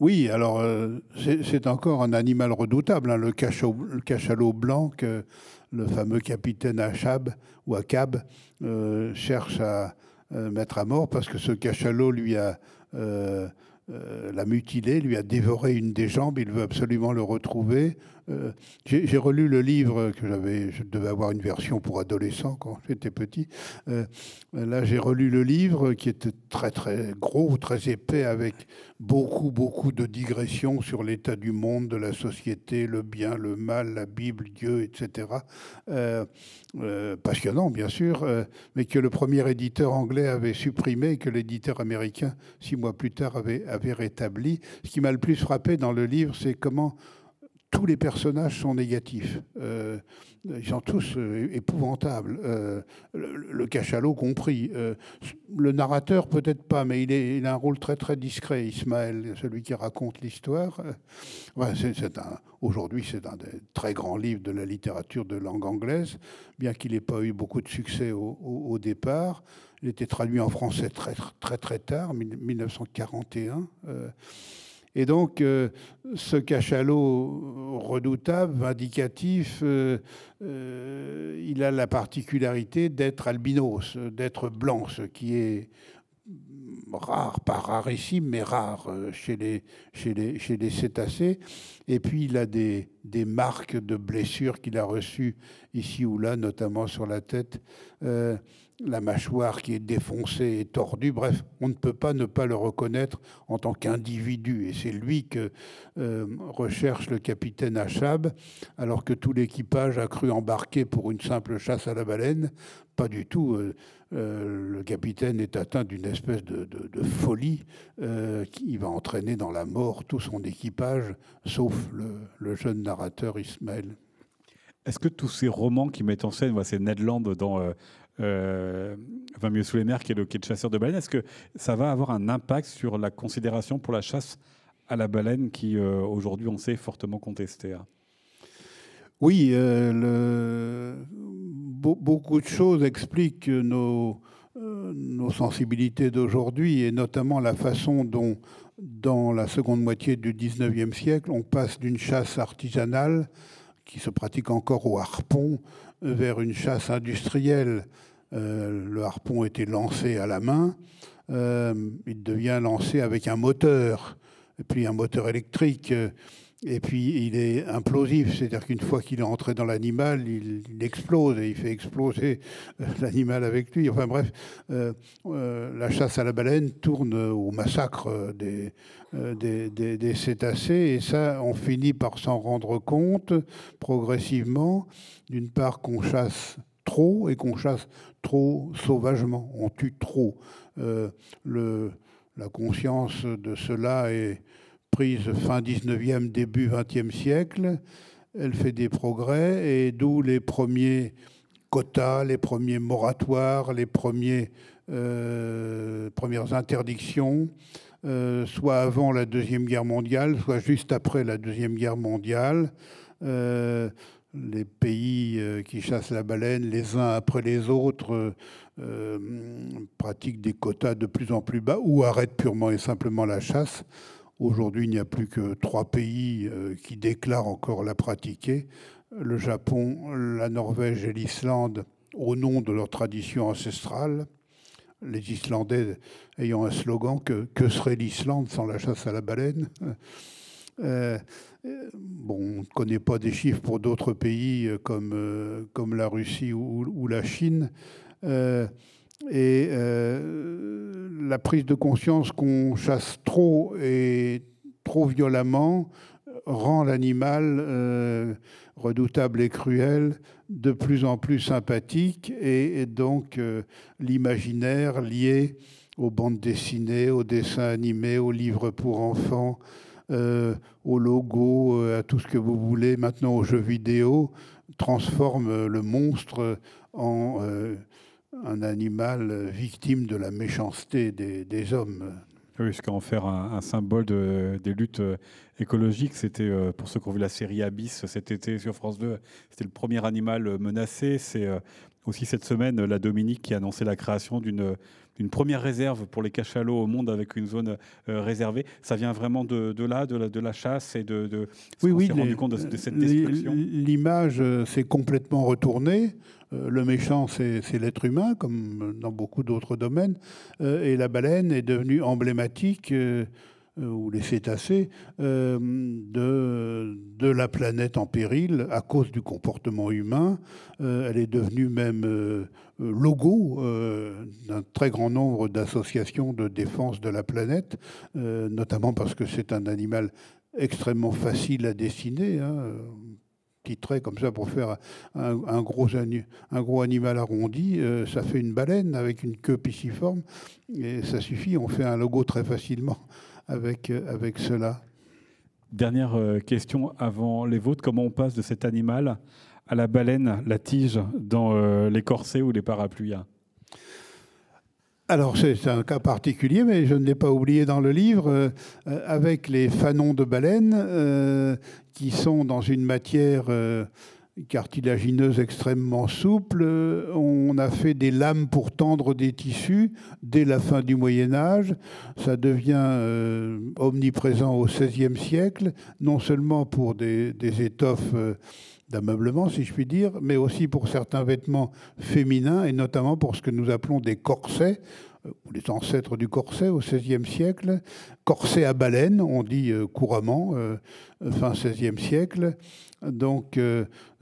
Oui, alors euh, c'est encore un animal redoutable, hein, le, cachalot, blanc que le fameux capitaine Achab ou Akab euh, cherche à euh, mettre à mort parce que ce cachalot lui a l'a mutilé, lui a dévoré une des jambes, il veut absolument le retrouver. Euh, j'ai relu le livre que j'avais, je devais avoir une version pour adolescents quand j'étais petit. Euh, là, j'ai relu le livre qui était très très gros, très épais, avec beaucoup beaucoup de digressions sur l'état du monde, de la société, le bien, le mal, la Bible, Dieu, etc. passionnant, bien sûr, mais que le premier éditeur anglais avait supprimé et que l'éditeur américain, six mois plus tard, avait rétabli. Ce qui m'a le plus frappé dans le livre, c'est comment tous les personnages sont négatifs. Euh, ils sont tous euh, épouvantables, euh, le, cachalot compris. le narrateur peut-être pas, mais il, a un rôle très très discret, Ismaël, celui qui raconte l'histoire. Aujourd'hui, c'est un des très grands livres de la littérature de langue anglaise, bien qu'il n'ait pas eu beaucoup de succès au, départ. Il était traduit en français très très très tard, 1941. Euh. Et donc, euh, ce cachalot redoutable, vindicatif, euh, il a la particularité d'être albinos, d'être blanc, ce qui est rare, pas rarissime, mais rare chez les, chez les, chez les cétacés. Et puis, il a des, des marques de blessures qu'il a reçues ici ou là, notamment sur la tête la mâchoire qui est défoncée et tordue. Bref, on ne peut pas ne pas le reconnaître en tant qu'individu. Et c'est lui que euh, recherche le capitaine Achab, alors que tout l'équipage a cru embarquer pour une simple chasse à la baleine. Pas du tout. Euh, euh, le capitaine est atteint d'une espèce de, folie qui va entraîner dans la mort tout son équipage, sauf le, jeune narrateur Ismaël. Est-ce que tous ces romans qui mettent en scène, c'est Ned Land dans euh, Va mieux sous les mers, qui est, le, qui chasseur de baleines. Est-ce que ça va avoir un impact sur la considération pour la chasse à la baleine qui, euh, aujourd'hui, on sait, est fortement contestée hein? Oui, euh, le... beaucoup de choses expliquent nos, nos sensibilités d'aujourd'hui et notamment la façon dont, dans la seconde moitié du 19e siècle, on passe d'une chasse artisanale qui se pratique encore au harpon vers une chasse industrielle. Euh, le harpon était lancé à la main, euh, il devient lancé avec un moteur, et puis un moteur électrique. Et puis il est implosif, c'est-à-dire qu'une fois qu'il est entré dans l'animal, il, explose et il fait exploser euh, l'animal avec lui. Enfin bref, la chasse à la baleine tourne au massacre des, des, cétacés et ça, on finit par s'en rendre compte progressivement. D'une part, qu'on chasse trop et qu'on chasse trop sauvagement. On tue trop. Euh, la conscience de cela est fin 19e, début 20e siècle. Elle fait des progrès et d'où les premiers quotas, les premiers moratoires, les premiers premières interdictions, soit avant la Deuxième Guerre mondiale, soit juste après la Deuxième Guerre mondiale les pays qui chassent la baleine, les uns après les autres, pratiquent des quotas de plus en plus bas ou arrêtent purement et simplement la chasse. Aujourd'hui, il n'y a plus que trois pays euh, qui déclarent encore la pratiquer. Le Japon, la Norvège et l'Islande, au nom de leur tradition ancestrale. Les Islandais ayant un slogan que, que serait l'Islande sans la chasse à la baleine? Euh, bon, on ne connaît pas des chiffres pour d'autres pays euh, comme, comme la Russie ou, la Chine. Et euh, la prise de conscience qu'on chasse trop et trop violemment rend l'animal euh, redoutable et cruel de plus en plus sympathique et, donc euh, l'imaginaire lié aux bandes dessinées, aux dessins animés, aux livres pour enfants, aux logos, à tout ce que vous voulez, maintenant aux jeux vidéo, transforme le monstre en un animal victime de la méchanceté des, hommes. Oui, jusqu'à en faire un, symbole des luttes euh, écologiques. C'était, euh, pour ceux qui ont vu la série Abyss cet été sur France 2, c'était le premier animal euh, menacé. C'est aussi cette semaine la Dominique qui a annoncé la création d'une une première réserve pour les cachalots au monde avec une zone réservée. Ça vient vraiment de, là, de la, de la, chasse et de. de oui, oui. rendu compte de, cette destruction. L'image s'est complètement retournée. Euh, le méchant, c'est l'être humain, comme dans beaucoup d'autres domaines. Euh, et la baleine est devenue emblématique, euh, ou les cétacés, de, de, la planète en péril à cause du comportement humain. elle est devenue même logo d'un très grand nombre d'associations de défense de la planète, notamment parce que c'est un animal extrêmement facile à dessiner. Hein petit trait comme ça pour faire un, gros, animal arrondi, euh, ça fait une baleine avec une queue pisciforme et ça suffit, on fait un logo très facilement avec, euh, avec cela. Dernière euh, question avant les vôtres, comment on passe de cet animal à la baleine, la tige, dans les corsets ou les parapluies? Alors c'est un cas particulier, mais je ne l'ai pas oublié dans le livre, euh, avec les fanons de baleine euh, qui sont dans une matière euh, cartilagineuse extrêmement souple. On a fait des lames pour tendre des tissus dès la fin du Moyen Âge. Ça devient omniprésent au XVIe siècle, non seulement pour des, étoffes d'ameublement, si je puis dire, mais aussi pour certains vêtements féminins, et notamment pour ce que nous appelons des corsets, euh, les ancêtres du corset au XVIe siècle. Corset à baleine, on dit euh, couramment, euh, fin XVIe siècle. Donc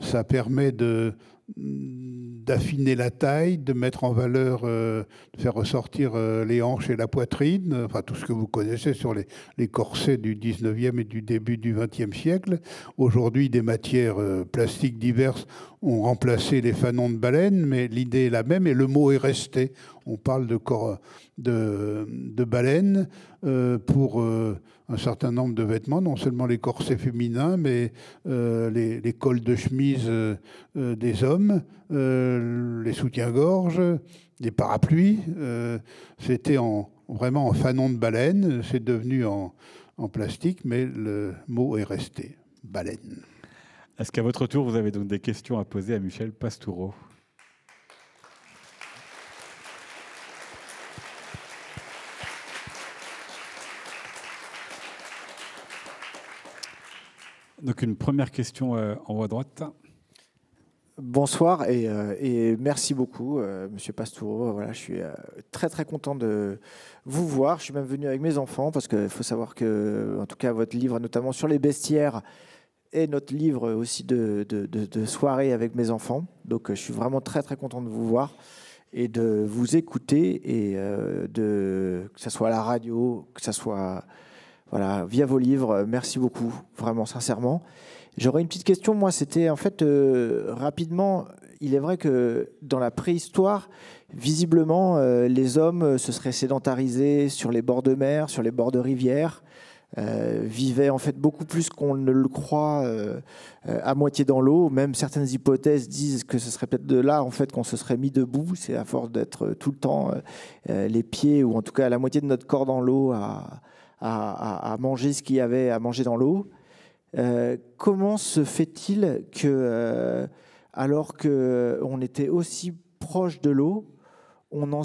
ça permet de d'affiner la taille, de mettre en valeur, euh, de faire ressortir euh, les hanches et la poitrine, enfin tout ce que vous connaissez sur les, les corsets du 19e et du début du 20e siècle. Aujourd'hui, des matières euh, plastiques diverses ont remplacé les fanons de baleine, mais l'idée est la même et le mot est resté. On parle de, de, de baleine pour un certain nombre de vêtements, non seulement les corsets féminins, mais euh, les, cols de chemise euh, euh, des hommes, les soutiens-gorge, les parapluies. C'était en, vraiment en fanon de baleine, c'est devenu en, en plastique, mais le mot est resté, baleine. Est-ce qu'à votre tour, vous avez donc des questions à poser à Michel Pastoureau Donc une première question euh, en haut à droite. Bonsoir et, euh, merci beaucoup, euh, Monsieur Pastoureau. Voilà, je suis très très content de vous voir. Je suis même venu avec mes enfants parce qu'il faut savoir que, en tout cas, votre livre, notamment sur les bestiaires, est notre livre aussi de, de, soirée avec mes enfants. Donc, je suis vraiment très très content de vous voir et de vous écouter et que ce soit à la radio, que ce soit voilà, via vos livres. Merci beaucoup, vraiment sincèrement. J'aurais une petite question. Moi, c'était en fait euh, rapidement. Il est vrai que dans la préhistoire, visiblement, euh, les hommes se seraient sédentarisés sur les bords de mer, sur les bords de rivières. euh, vivait en fait beaucoup plus qu'on ne le croit euh, euh, à moitié dans l'eau. Même certaines hypothèses disent que ce serait peut-être de là en fait qu'on se serait mis debout. C'est à force d'être tout le temps les pieds ou en tout cas la moitié de notre corps dans l'eau à, à, manger ce qu'il y avait à manger dans l'eau. comment se fait-il que alors qu'on était aussi proche de l'eau, on en,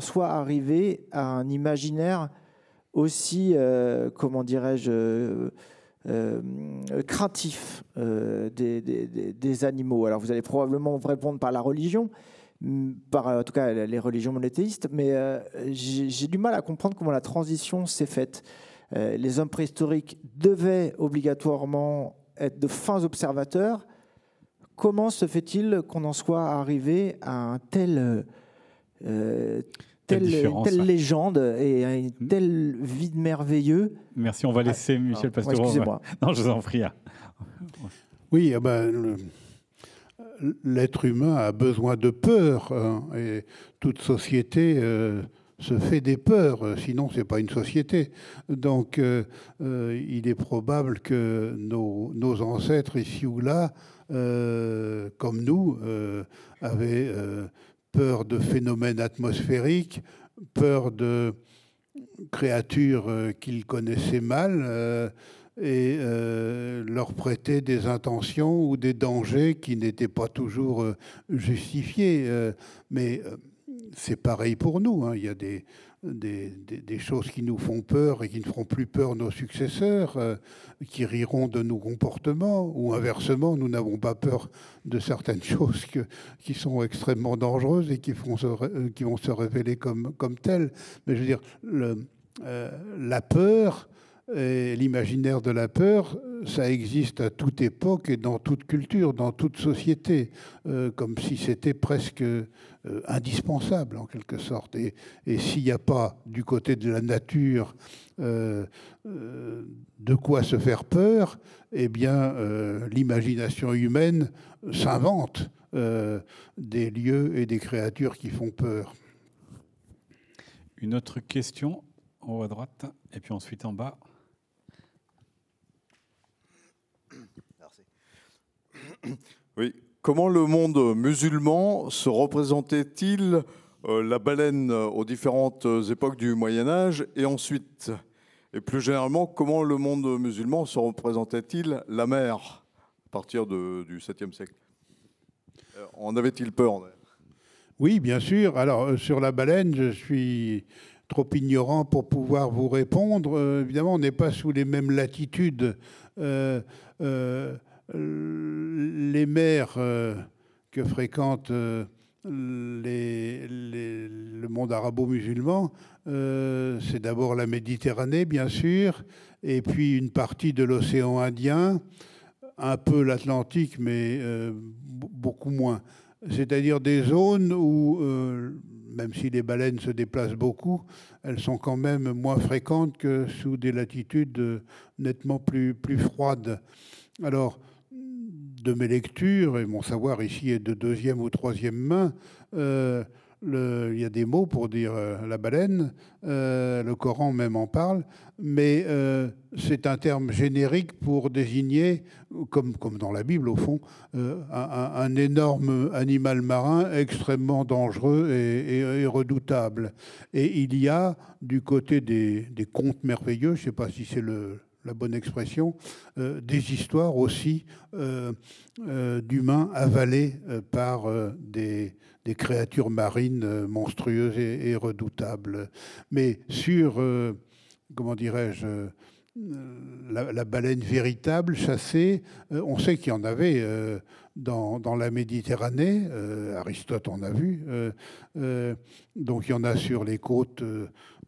soit arrivé à un imaginaire aussi, euh, comment dirais-je, euh, euh, craintif des, animaux? Alors vous allez probablement répondre par la religion, par en tout cas les religions monothéistes, mais j'ai du mal à comprendre comment la transition s'est faite. les hommes préhistoriques devaient obligatoirement être de fins observateurs. Comment se fait-il qu'on en soit arrivé à un tel telle, légende et une hmm. telle vide merveilleux? Merci, on va laisser ah, Michel Pastoureau. Excusez-moi. Non, je vous en prie. Oui, eh ben, l'être humain a besoin de peur hein, et toute société euh, se fait des peurs, sinon c'est pas une société. Donc euh, euh, il est probable que nos, nos ancêtres ici ou là, comme nous, avaient peur de phénomènes atmosphériques, peur de créatures euh, qu'ils connaissaient mal euh, et euh, leur prêter des intentions ou des dangers qui n'étaient pas toujours justifiés. mais c'est pareil pour nous. Hein. Il y a des, des, choses qui nous font peur et qui ne feront plus peur nos successeurs, euh, qui riront de nos comportements, ou inversement, nous n'avons pas peur de certaines choses qui sont extrêmement dangereuses et qui, euh, vont se révéler comme, telles. Mais je veux dire, euh, la peur l'imaginaire de la peur, ça existe à toute époque et dans toute culture, dans toute société, comme si c'était presque euh, indispensable en quelque sorte. Et, s'il n'y a pas du côté de la nature euh, euh, de quoi se faire peur, eh bien l'imagination humaine s'invente des lieux et des créatures qui font peur. Une autre question en haut à droite et puis ensuite en bas. Oui, Comment le monde musulman se représentait-il euh, la baleine aux différentes époques du Moyen Âge et ensuite? Et plus généralement, comment le monde musulman se représentait-il la mer à partir du 7e siècle? Euh, En avait-il peur Oui, bien sûr. Alors, euh, sur la baleine, je suis trop ignorant pour pouvoir vous répondre. évidemment, on n'est pas sous les mêmes latitudes les mers euh, que fréquente euh, le monde arabo-musulman, euh, c'est d'abord la Méditerranée, bien sûr, et puis une partie de l'océan Indien, un peu l'Atlantique, mais beaucoup moins. C'est-à-dire des zones où, même si les baleines se déplacent beaucoup, elles sont quand même moins fréquentes que sous des latitudes nettement plus, plus froides. Alors, de mes lectures, et mon savoir ici est de deuxième ou troisième main, euh, il y a des mots pour dire euh, la baleine, euh, le Coran même en parle, mais c'est un terme générique pour désigner, comme, comme dans la Bible au fond, un, énorme animal marin extrêmement dangereux et, redoutable. Et il y a du côté des, des contes merveilleux, je ne sais pas si c'est le, la bonne expression, euh, des histoires aussi euh, euh, d'humains avalés par des, créatures marines monstrueuses et, redoutables. Mais sur, comment dirais-je, la, baleine véritable chassée, on sait qu'il y en avait dans, dans, la Méditerranée, Aristote en a vu, donc il y en a sur les côtes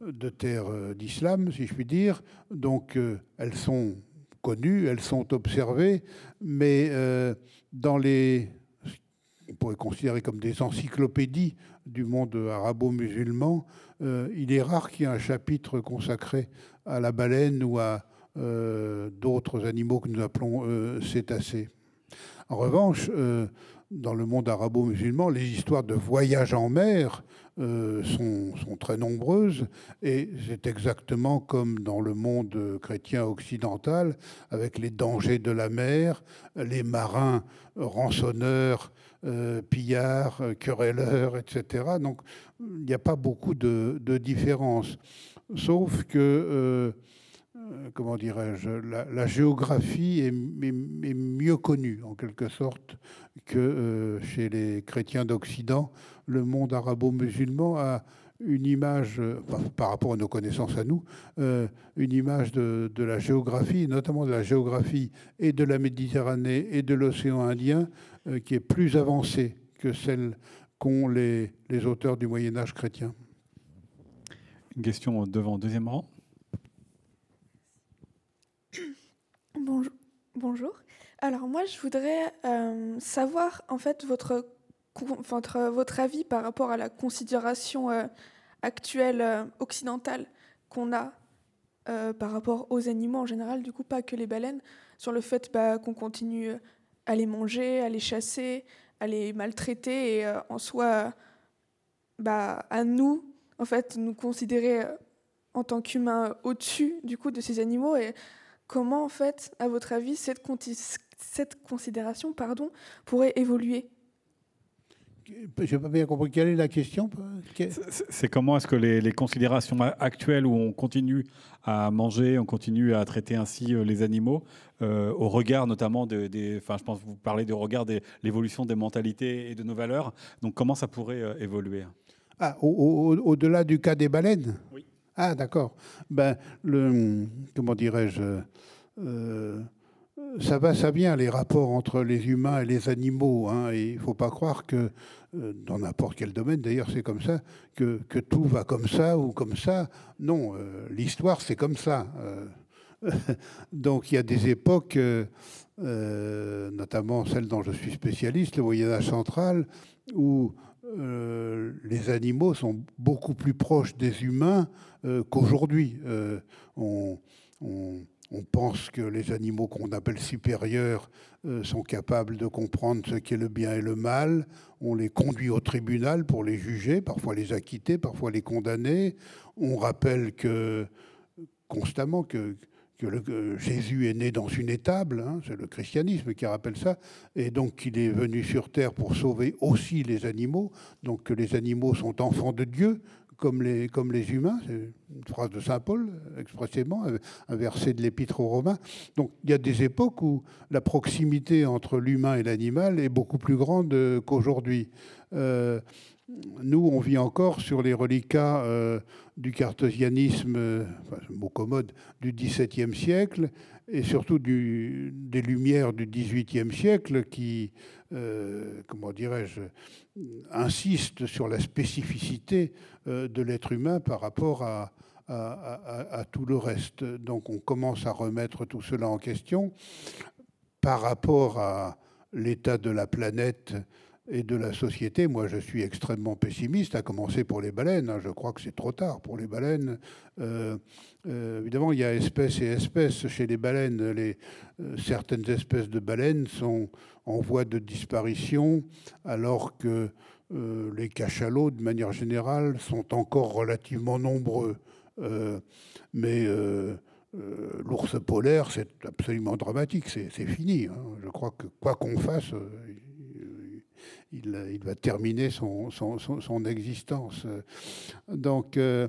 de terre euh, d'islam, si je puis dire. Donc euh, elles sont connues, elles sont observées, mais euh, dans les, on pourrait considérer comme des encyclopédies du monde arabo-musulman, il est rare qu'il y ait un chapitre consacré à la baleine ou à d'autres animaux que nous appelons cétacés. En revanche, dans le monde arabo-musulman, les histoires de voyage en mer euh, sont, sont, très nombreuses et c'est exactement comme dans le monde chrétien occidental, avec les dangers de la mer, les marins rançonneurs, euh, pillards, querelleurs, etc. Donc il n'y a pas beaucoup de, de différence, sauf que euh, euh, comment dirais-je, la, géographie est, mieux connue en quelque sorte que euh, chez les chrétiens d'Occident. Le monde arabo-musulman a une image, euh, par rapport à nos connaissances à nous, une image de, la géographie, notamment de la géographie et de la Méditerranée et de l'océan Indien, qui est plus avancée que celle qu'ont les, les auteurs du Moyen Âge chrétien. Une question devant, deuxième rang. Bonjour. Alors moi, je voudrais euh, savoir en fait votre, votre, votre, avis par rapport à la considération euh, actuelle euh, occidentale qu'on a par rapport aux animaux en général, du coup pas que les baleines, sur le fait bah, qu'on continue à les manger, à les chasser, à les maltraiter et en soi, bah, à nous, en fait, nous considérer en tant qu'humains au-dessus du coup de ces animaux. Et Comment, en fait, à votre avis, cette, cette considération pardon, pourrait évoluer? Je n'ai pas bien compris. Quelle est la question C'est comment est-ce que les, considérations actuelles où on continue à manger, on continue à traiter ainsi euh, les animaux, euh, au regard notamment des, enfin, je pense que vous parlez du regard de l'évolution des mentalités et de nos valeurs. Donc, comment ça pourrait euh, évoluer? Ah, Au-delà du cas des baleines? Oui. Ah, d'accord. Ben, le, comment dirais-je euh, ça va, ça vient, les rapports entre les humains et les animaux. Hein, il ne faut pas croire que, euh, dans n'importe quel domaine, d'ailleurs c'est comme ça, que, tout va comme ça ou comme ça. Non, euh, l'histoire c'est comme ça. donc il y a des époques, notamment celle dont je suis spécialiste, le Moyen Âge central, où euh, les animaux sont beaucoup plus proches des humains euh, qu'aujourd'hui. Euh, on, pense que les animaux qu'on appelle supérieurs sont capables de comprendre ce qu'est le bien et le mal. On les conduit au tribunal pour les juger, parfois les acquitter, parfois les condamner. On rappelle constamment que que Jésus est né dans une étable, hein, c'est le christianisme qui rappelle ça, et donc qu'il est venu sur terre pour sauver aussi les animaux, donc que les animaux sont enfants de Dieu, comme les, comme les humains, c'est une phrase de Saint Paul expressément, un verset de l'Épître aux Romains. Donc il y a des époques où la proximité entre l'humain et l'animal est beaucoup plus grande qu'aujourd'hui. Euh, nous, on vit encore sur les reliquats euh, du cartésianisme, euh, mot commode, du XVIIe siècle, et surtout des Lumières du XVIIIe siècle qui, euh, comment dirais-je, insistent sur la spécificité de l'être humain par rapport à, tout le reste. Donc on commence à remettre tout cela en question par rapport à l'état de la planète et de la société, moi je suis extrêmement pessimiste, à commencer pour les baleines. Hein. Je crois que c'est trop tard pour les baleines. Euh, euh, évidemment, il y a espèces et espèces chez les baleines. Euh, certaines espèces de baleines sont en voie de disparition, alors que les cachalots, de manière générale, sont encore relativement nombreux. mais l'ours polaire, c'est absolument dramatique, c'est fini. Hein. Je crois que quoi qu'on fasse, il, va terminer son, existence. Donc, euh,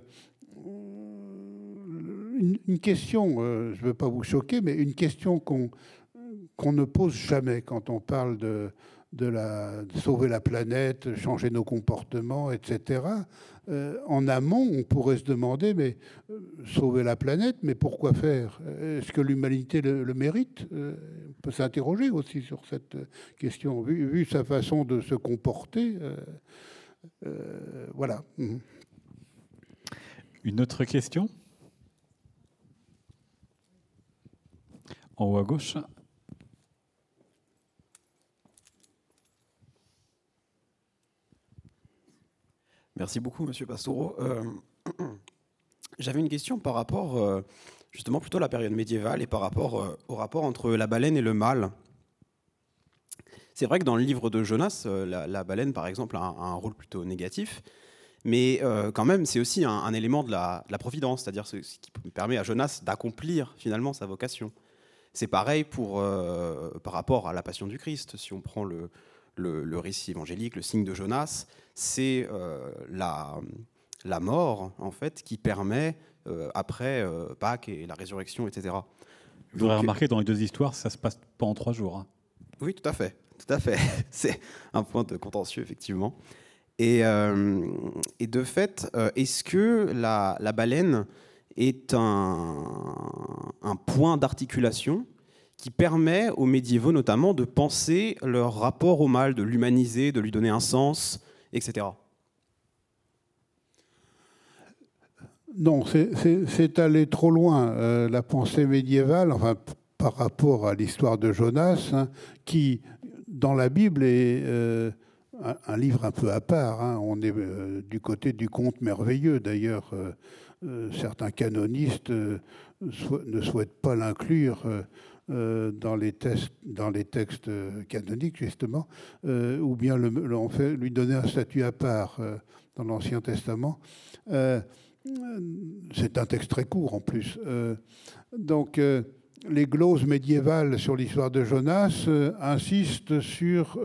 une, question, euh, je ne veux pas vous choquer, mais une question qu'on ne pose jamais quand on parle de, de, la, sauver la planète, changer nos comportements, etc. Euh, en amont, on pourrait se demander, mais euh, sauver la planète, mais pourquoi faire? Est-ce que l'humanité le, mérite? Euh, On peut s'interroger aussi sur cette question, vu, sa façon de se comporter. voilà. Mhm. Une autre question? En haut à gauche? Merci beaucoup, Monsieur Pastoureau. Euh, j'avais une question par rapport, euh, justement, plutôt à la période médiévale et par rapport euh, au rapport entre la baleine et le mâle. C'est vrai que dans le livre de Jonas, la, baleine, par exemple, a un, rôle plutôt négatif. Mais quand même, c'est aussi un, élément de la, providence, c'est-à-dire ce, qui permet à Jonas d'accomplir finalement sa vocation. C'est pareil pour, par rapport à la passion du Christ. Si on prend le, le, récit évangélique, le signe de Jonas, c'est euh, la, la, mort, en fait, qui permet, euh, après euh, Pâques et la résurrection, etc. Je voudrais remarquer, dans les deux histoires, ça se passe pas en trois jours. Hein. Oui, tout à fait. Tout à fait. c'est un point de contentieux, effectivement. Et, et de fait, est-ce que la, la, baleine est un, un point d'articulation qui permet aux médiévaux notamment de penser leur rapport au mal, de l'humaniser, de lui donner un sens, etc. Non, c'est aller trop loin. Euh, la pensée médiévale, enfin, par rapport à l'histoire de Jonas, hein, qui, dans la Bible, est euh, un, livre un peu à part. Hein. On est euh, du côté du conte merveilleux. D'ailleurs, certains canonistes ne souhaitent pas l'inclure dans, les dans les textes canoniques, justement, euh, ou bien le, fait, lui donner un statut à part euh, dans l'Ancien Testament. c'est un texte très court en plus. donc, les gloses médiévales sur l'histoire de Jonas insistent sur,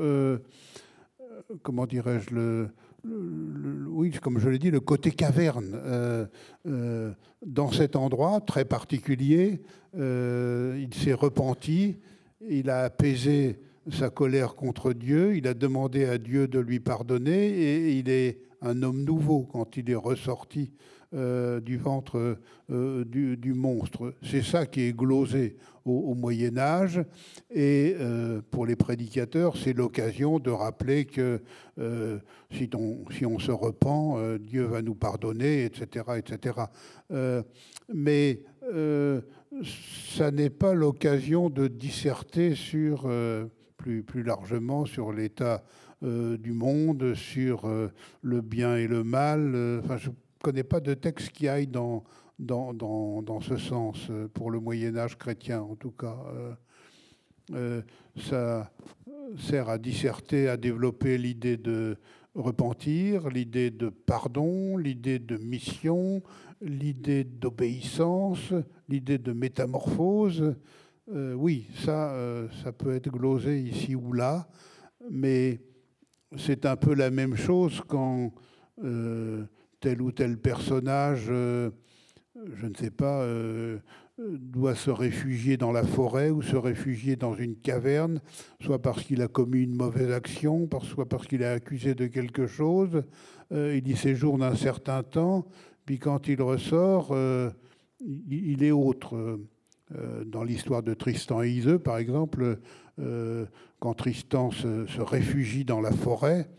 comment dirais-je, le, oui, comme je l'ai dit, le côté caverne. Euh, euh, dans cet endroit très particulier, euh, il s'est repenti, il a apaisé sa colère contre Dieu, il a demandé à Dieu de lui pardonner et il est un homme nouveau quand il est ressorti euh, du ventre euh, du, monstre. C'est ça qui est glosé au, Moyen Âge. Et euh, pour les prédicateurs, c'est l'occasion de rappeler que si on, si, on, se repent, Dieu va nous pardonner, etc. etc. mais ça n'est pas l'occasion de disserter sur, plus, plus largement sur l'état du monde, sur le bien et le mal. Je connais pas de texte qui aille dans, dans, dans, dans, ce sens, euh, pour le Moyen Âge chrétien en tout cas. Euh, euh, ça sert à disserter, à développer l'idée de repentir, l'idée de pardon, l'idée de mission, l'idée d'obéissance, l'idée de métamorphose. oui, ça, ça peut être glosé ici ou là, mais c'est un peu la même chose quand tel ou tel personnage, euh, je ne sais pas, euh, doit se réfugier dans la forêt ou se réfugier dans une caverne, soit parce qu'il a commis une mauvaise action, soit parce qu'il est accusé de quelque chose. Euh, il y séjourne un certain temps, puis quand il ressort, il est autre. Dans l'histoire de Tristan et Iseux, par exemple, quand Tristan se, réfugie dans la forêt,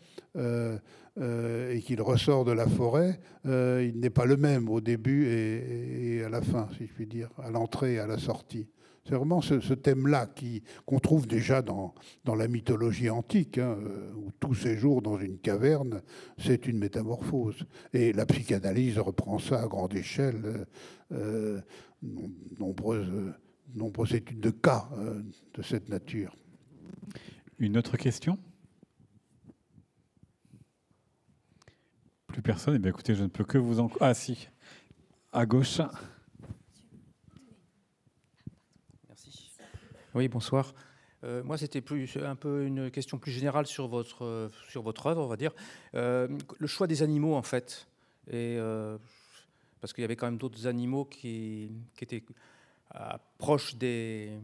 euh, et qu'il ressort de la forêt, euh, il n'est pas le même au début et, à la fin, si je puis dire, à l'entrée et à la sortie. C'est vraiment ce, thème-là qu'on trouve déjà dans, la mythologie antique, hein, euh, où tout séjour dans une caverne, c'est une métamorphose. Et la psychanalyse reprend ça à grande échelle, nombreuses, nombreuses études de cas de cette nature. Une autre question? Plus personne Eh bien, écoutez, je ne peux que vous en... Ah si, à gauche. Merci. Oui, bonsoir. Euh, moi, c'était plus un peu une question plus générale sur votre sur votre œuvre, on va dire. Euh, le choix des animaux, en fait, et euh, parce qu'il y avait quand même d'autres animaux qui, qui étaient proches des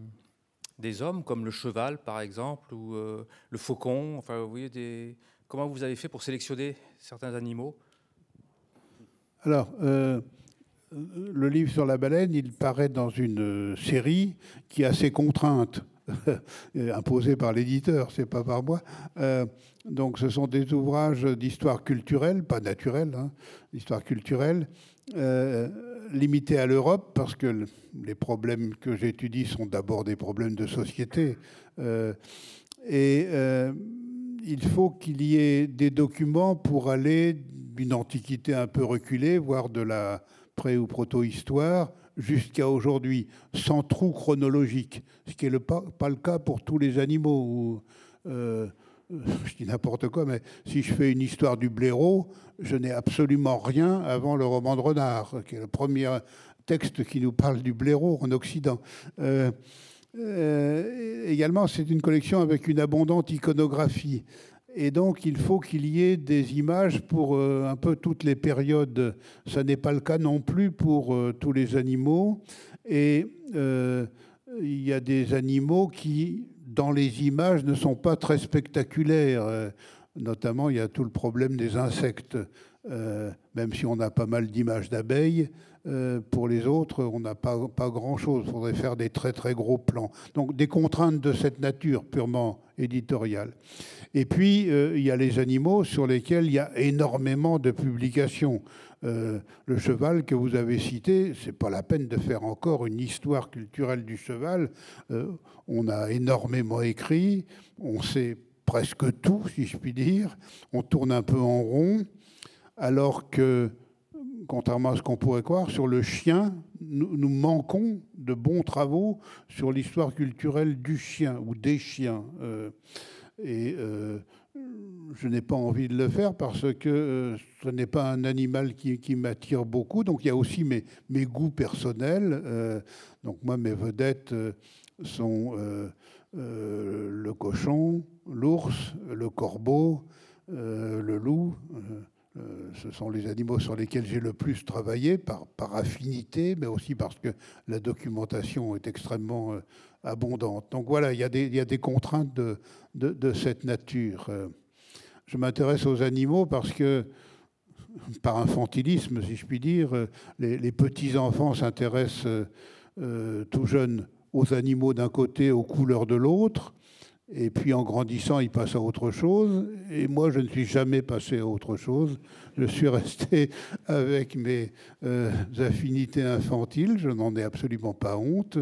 des hommes, comme le cheval, par exemple, ou le faucon. Enfin, vous voyez des Comment vous avez fait pour sélectionner certains animaux? Alors, euh, le livre sur la baleine, il paraît dans une série qui a ses contraintes. imposées par l'éditeur, c'est pas par moi. Euh, donc, ce sont des ouvrages d'histoire culturelle, pas naturelle, hein, d'histoire culturelle, euh, à l'Europe, parce que les problèmes que j'étudie sont d'abord des problèmes de société. et il faut qu'il y ait des documents pour aller d'une antiquité un peu reculée, voire de la pré- ou proto-histoire, jusqu'à aujourd'hui, sans trou chronologique, ce qui n'est pas, le cas pour tous les animaux. je dis n'importe quoi, mais si je fais une histoire du blaireau, je n'ai absolument rien avant le roman de Renard, qui est le premier texte qui nous parle du blaireau en Occident. Également, c'est une collection avec une abondante iconographie. Et donc, il faut qu'il y ait des images pour euh, un peu toutes les périodes. Ce n'est pas le cas non plus pour euh, tous les animaux. Et euh, il y a des animaux qui, dans les images, ne sont pas très spectaculaires. Notamment, il y a tout le problème des insectes. même si on a pas mal d'images d'abeilles, pour les autres, on n'a pas, pas grand-chose. Il faudrait faire des très très gros plans. Donc des contraintes de cette nature purement éditoriale. Et puis, euh, il y a les animaux sur lesquels il y a énormément de publications. Euh, le cheval que vous avez cité, c'est pas la peine de faire encore une histoire culturelle du cheval. Euh, on a énormément écrit, on sait presque tout, si je puis dire. On tourne un peu en rond, alors que, contrairement à ce qu'on pourrait croire, sur le chien, nous, manquons de bons travaux sur l'histoire culturelle du chien ou des chiens. Et euh, je n'ai pas envie de le faire parce que euh, ce n'est pas un animal qui, m'attire beaucoup. Donc il y a aussi mes, goûts personnels. Euh, donc moi, mes vedettes sont le cochon, l'ours, le corbeau, le loup. Ce sont les animaux sur lesquels j'ai le plus travaillé par, par affinité, mais aussi parce que la documentation est extrêmement abondante. Donc voilà, il y a des, il y a des contraintes de, de, cette nature. Euh, je m'intéresse aux animaux parce que, par infantilisme, si je puis dire, euh, les, petits-enfants s'intéressent euh, tout jeunes aux animaux d'un côté, aux couleurs de l'autre. Et puis en grandissant, ils passent à autre chose. Et moi, je ne suis jamais passé à autre chose. Je suis resté avec mes affinités infantiles. Je n'en ai absolument pas honte.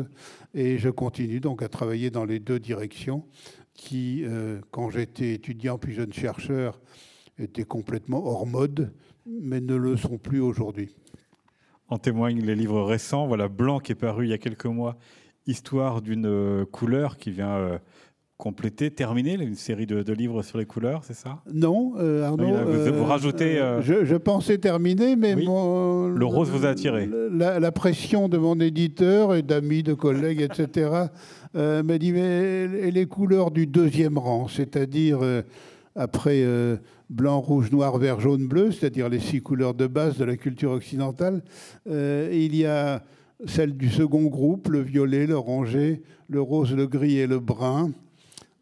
Et je continue donc à travailler dans les deux directions qui, euh, quand j'étais étudiant puis jeune chercheur, étaient complètement hors mode, mais ne le sont plus aujourd'hui. En témoignent les livres récents. Voilà, Blanc qui est paru il y a quelques mois, Histoire d'une euh, couleur qui vient euh, compléter, terminer une série de, livres sur les couleurs, c'est ça? Non, Arnaud. vous, rajoutez. Je, pensais terminer, mais le rose vous a attiré. La, la, pression de mon éditeur et d'amis, de collègues, etc. euh, m'a dit mais les couleurs du deuxième rang, c'est-à-dire euh, après euh, blanc, rouge, noir, vert, jaune, bleu, c'est-à-dire les six couleurs de base de la culture occidentale, euh, il y a celle du second groupe, le violet, l'oranger, le rose, le gris et le brun.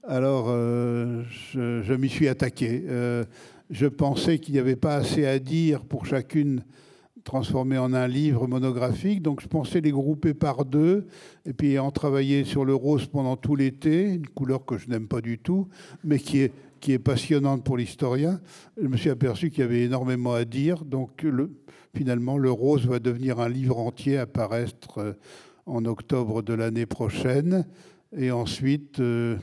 Alors, je, je m'y suis attaqué. je pensais qu'il n'y avait pas assez à dire pour chacune transformé en un livre monographique. Donc je pensais les grouper par deux, et puis en travailler sur le rose pendant tout l'été, une couleur que je n'aime pas du tout, mais qui est, passionnante pour l'historien. Je me suis aperçu qu'il y avait énormément à dire. Donc le, finalement, le rose va devenir un livre entier, apparaître euh, en octobre de l'année prochaine. Et ensuite, euh,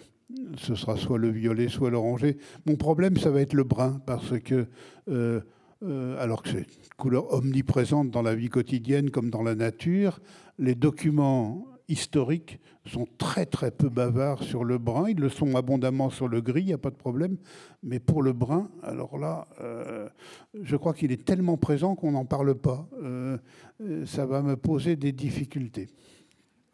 ce sera soit le violet, soit l'oranger. Mon problème, ça va être le brun, parce que... Euh, euh, alors que c'est une couleur omniprésente dans la vie quotidienne comme dans la nature. Les documents historiques sont très très peu bavards sur le brun. Ils le sont abondamment sur le gris, il n'y a pas de problème. Mais pour le brun, alors là, euh, je crois qu'il est tellement présent qu'on n'en parle pas. Ça va me poser des difficultés.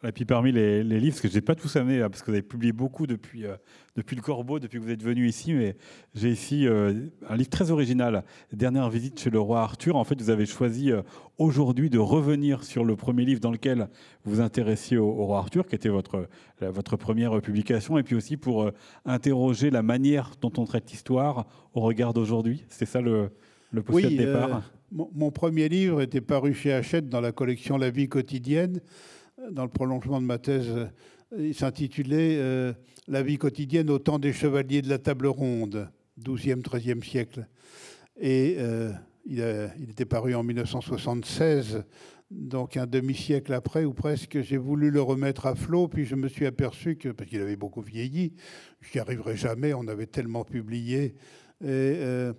Et puis parmi les, livres, parce que je n'ai pas tous amené, parce que vous avez publié beaucoup depuis, euh, depuis le Corbeau, depuis que vous êtes venu ici, mais j'ai ici euh, un livre très original, Dernière visite chez le roi Arthur. En fait, vous avez choisi euh, aujourd'hui de revenir sur le premier livre dans lequel vous vous intéressiez au, roi Arthur, qui était votre, votre première publication, et puis aussi pour interroger la manière dont on traite l'histoire au regard d'aujourd'hui. C'est ça le, le postulat de départ? mon, mon, premier livre était paru chez Hachette dans la collection La vie quotidienne dans le prolongement de ma thèse, euh, il s'intitulait euh, La vie quotidienne au temps des chevaliers de la table ronde, 12e, 13e siècle. Et euh, il, était paru en 1976, donc un demi-siècle après, ou presque, j'ai voulu le remettre à flot, puis je me suis aperçu que, parce qu'il avait beaucoup vieilli, je n'y arriverai jamais, on avait tellement publié. Et,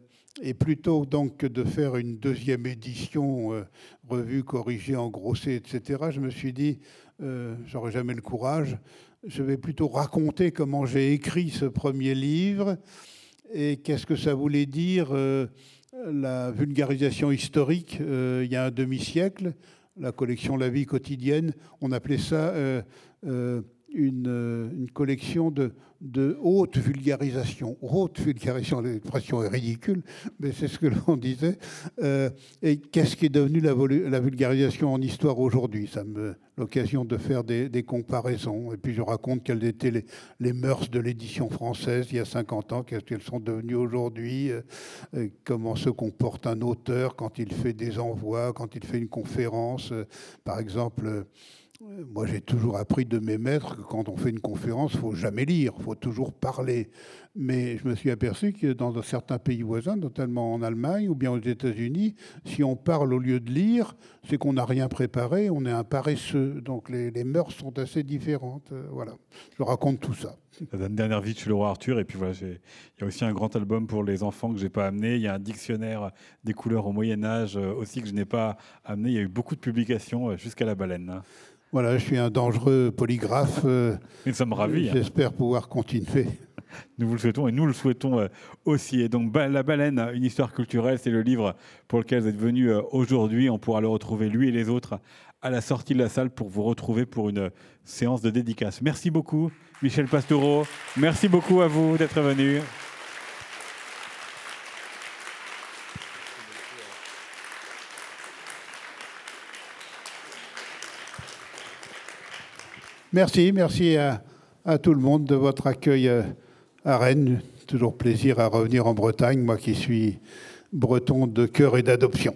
et plutôt donc que de faire une deuxième édition, euh, revue, corrigée, engrossée, etc., je me suis dit, euh, j'aurais jamais le courage. je vais plutôt raconter comment j'ai écrit ce premier livre et qu'est-ce que ça voulait dire euh, la vulgarisation historique euh, il y a un demi-siècle, la collection La vie quotidienne, on appelait ça une, une, collection de, de haute vulgarisation. Haute vulgarisation, l'expression est ridicule, mais c'est ce que l'on disait. Euh, et qu'est-ce qui est devenu la, vulgarisation en histoire aujourd'hui? Ça me l'occasion de faire des, comparaisons. Et puis je raconte quelles étaient les, les mœurs de l'édition française il y a 50 ans, qu'est-ce qu'elles sont devenues aujourd'hui, euh, comment se comporte un auteur quand il fait des envois, quand il fait une conférence. par exemple, moi, j'ai toujours appris de mes maîtres que quand on fait une conférence, il faut jamais lire, il faut toujours parler. Mais je me suis aperçu que dans certains pays voisins, notamment en Allemagne ou bien aux États-Unis, si on parle au lieu de lire, c'est qu'on n'a rien préparé, on est un paresseux. Donc les, mœurs sont assez différentes. Euh, voilà, je raconte tout ça. Une dernière vie le roi Arthur. Et puis voilà, il y a aussi un grand album pour les enfants que je n'ai pas amené. Il y a un dictionnaire des couleurs au Moyen Âge euh, aussi que je n'ai pas amené. Il y a eu beaucoup de publications euh, jusqu'à la baleine. Voilà, je suis un dangereux polygraphe. Euh, nous sommes ravis. Hein. J'espère pouvoir continuer. Nous vous le souhaitons et nous le souhaitons euh, aussi. Et donc, La Baleine, une histoire culturelle, c'est le livre pour lequel vous êtes venu euh, aujourd'hui. On pourra le retrouver, lui et les autres, à la sortie de la salle pour vous retrouver pour une séance de dédicace. Merci beaucoup, Michel Pastoureau. Merci beaucoup à vous d'être venu. Merci, merci à, tout le monde de votre accueil euh, à Rennes. Toujours plaisir à revenir en Bretagne, moi qui suis breton de cœur et d'adoption.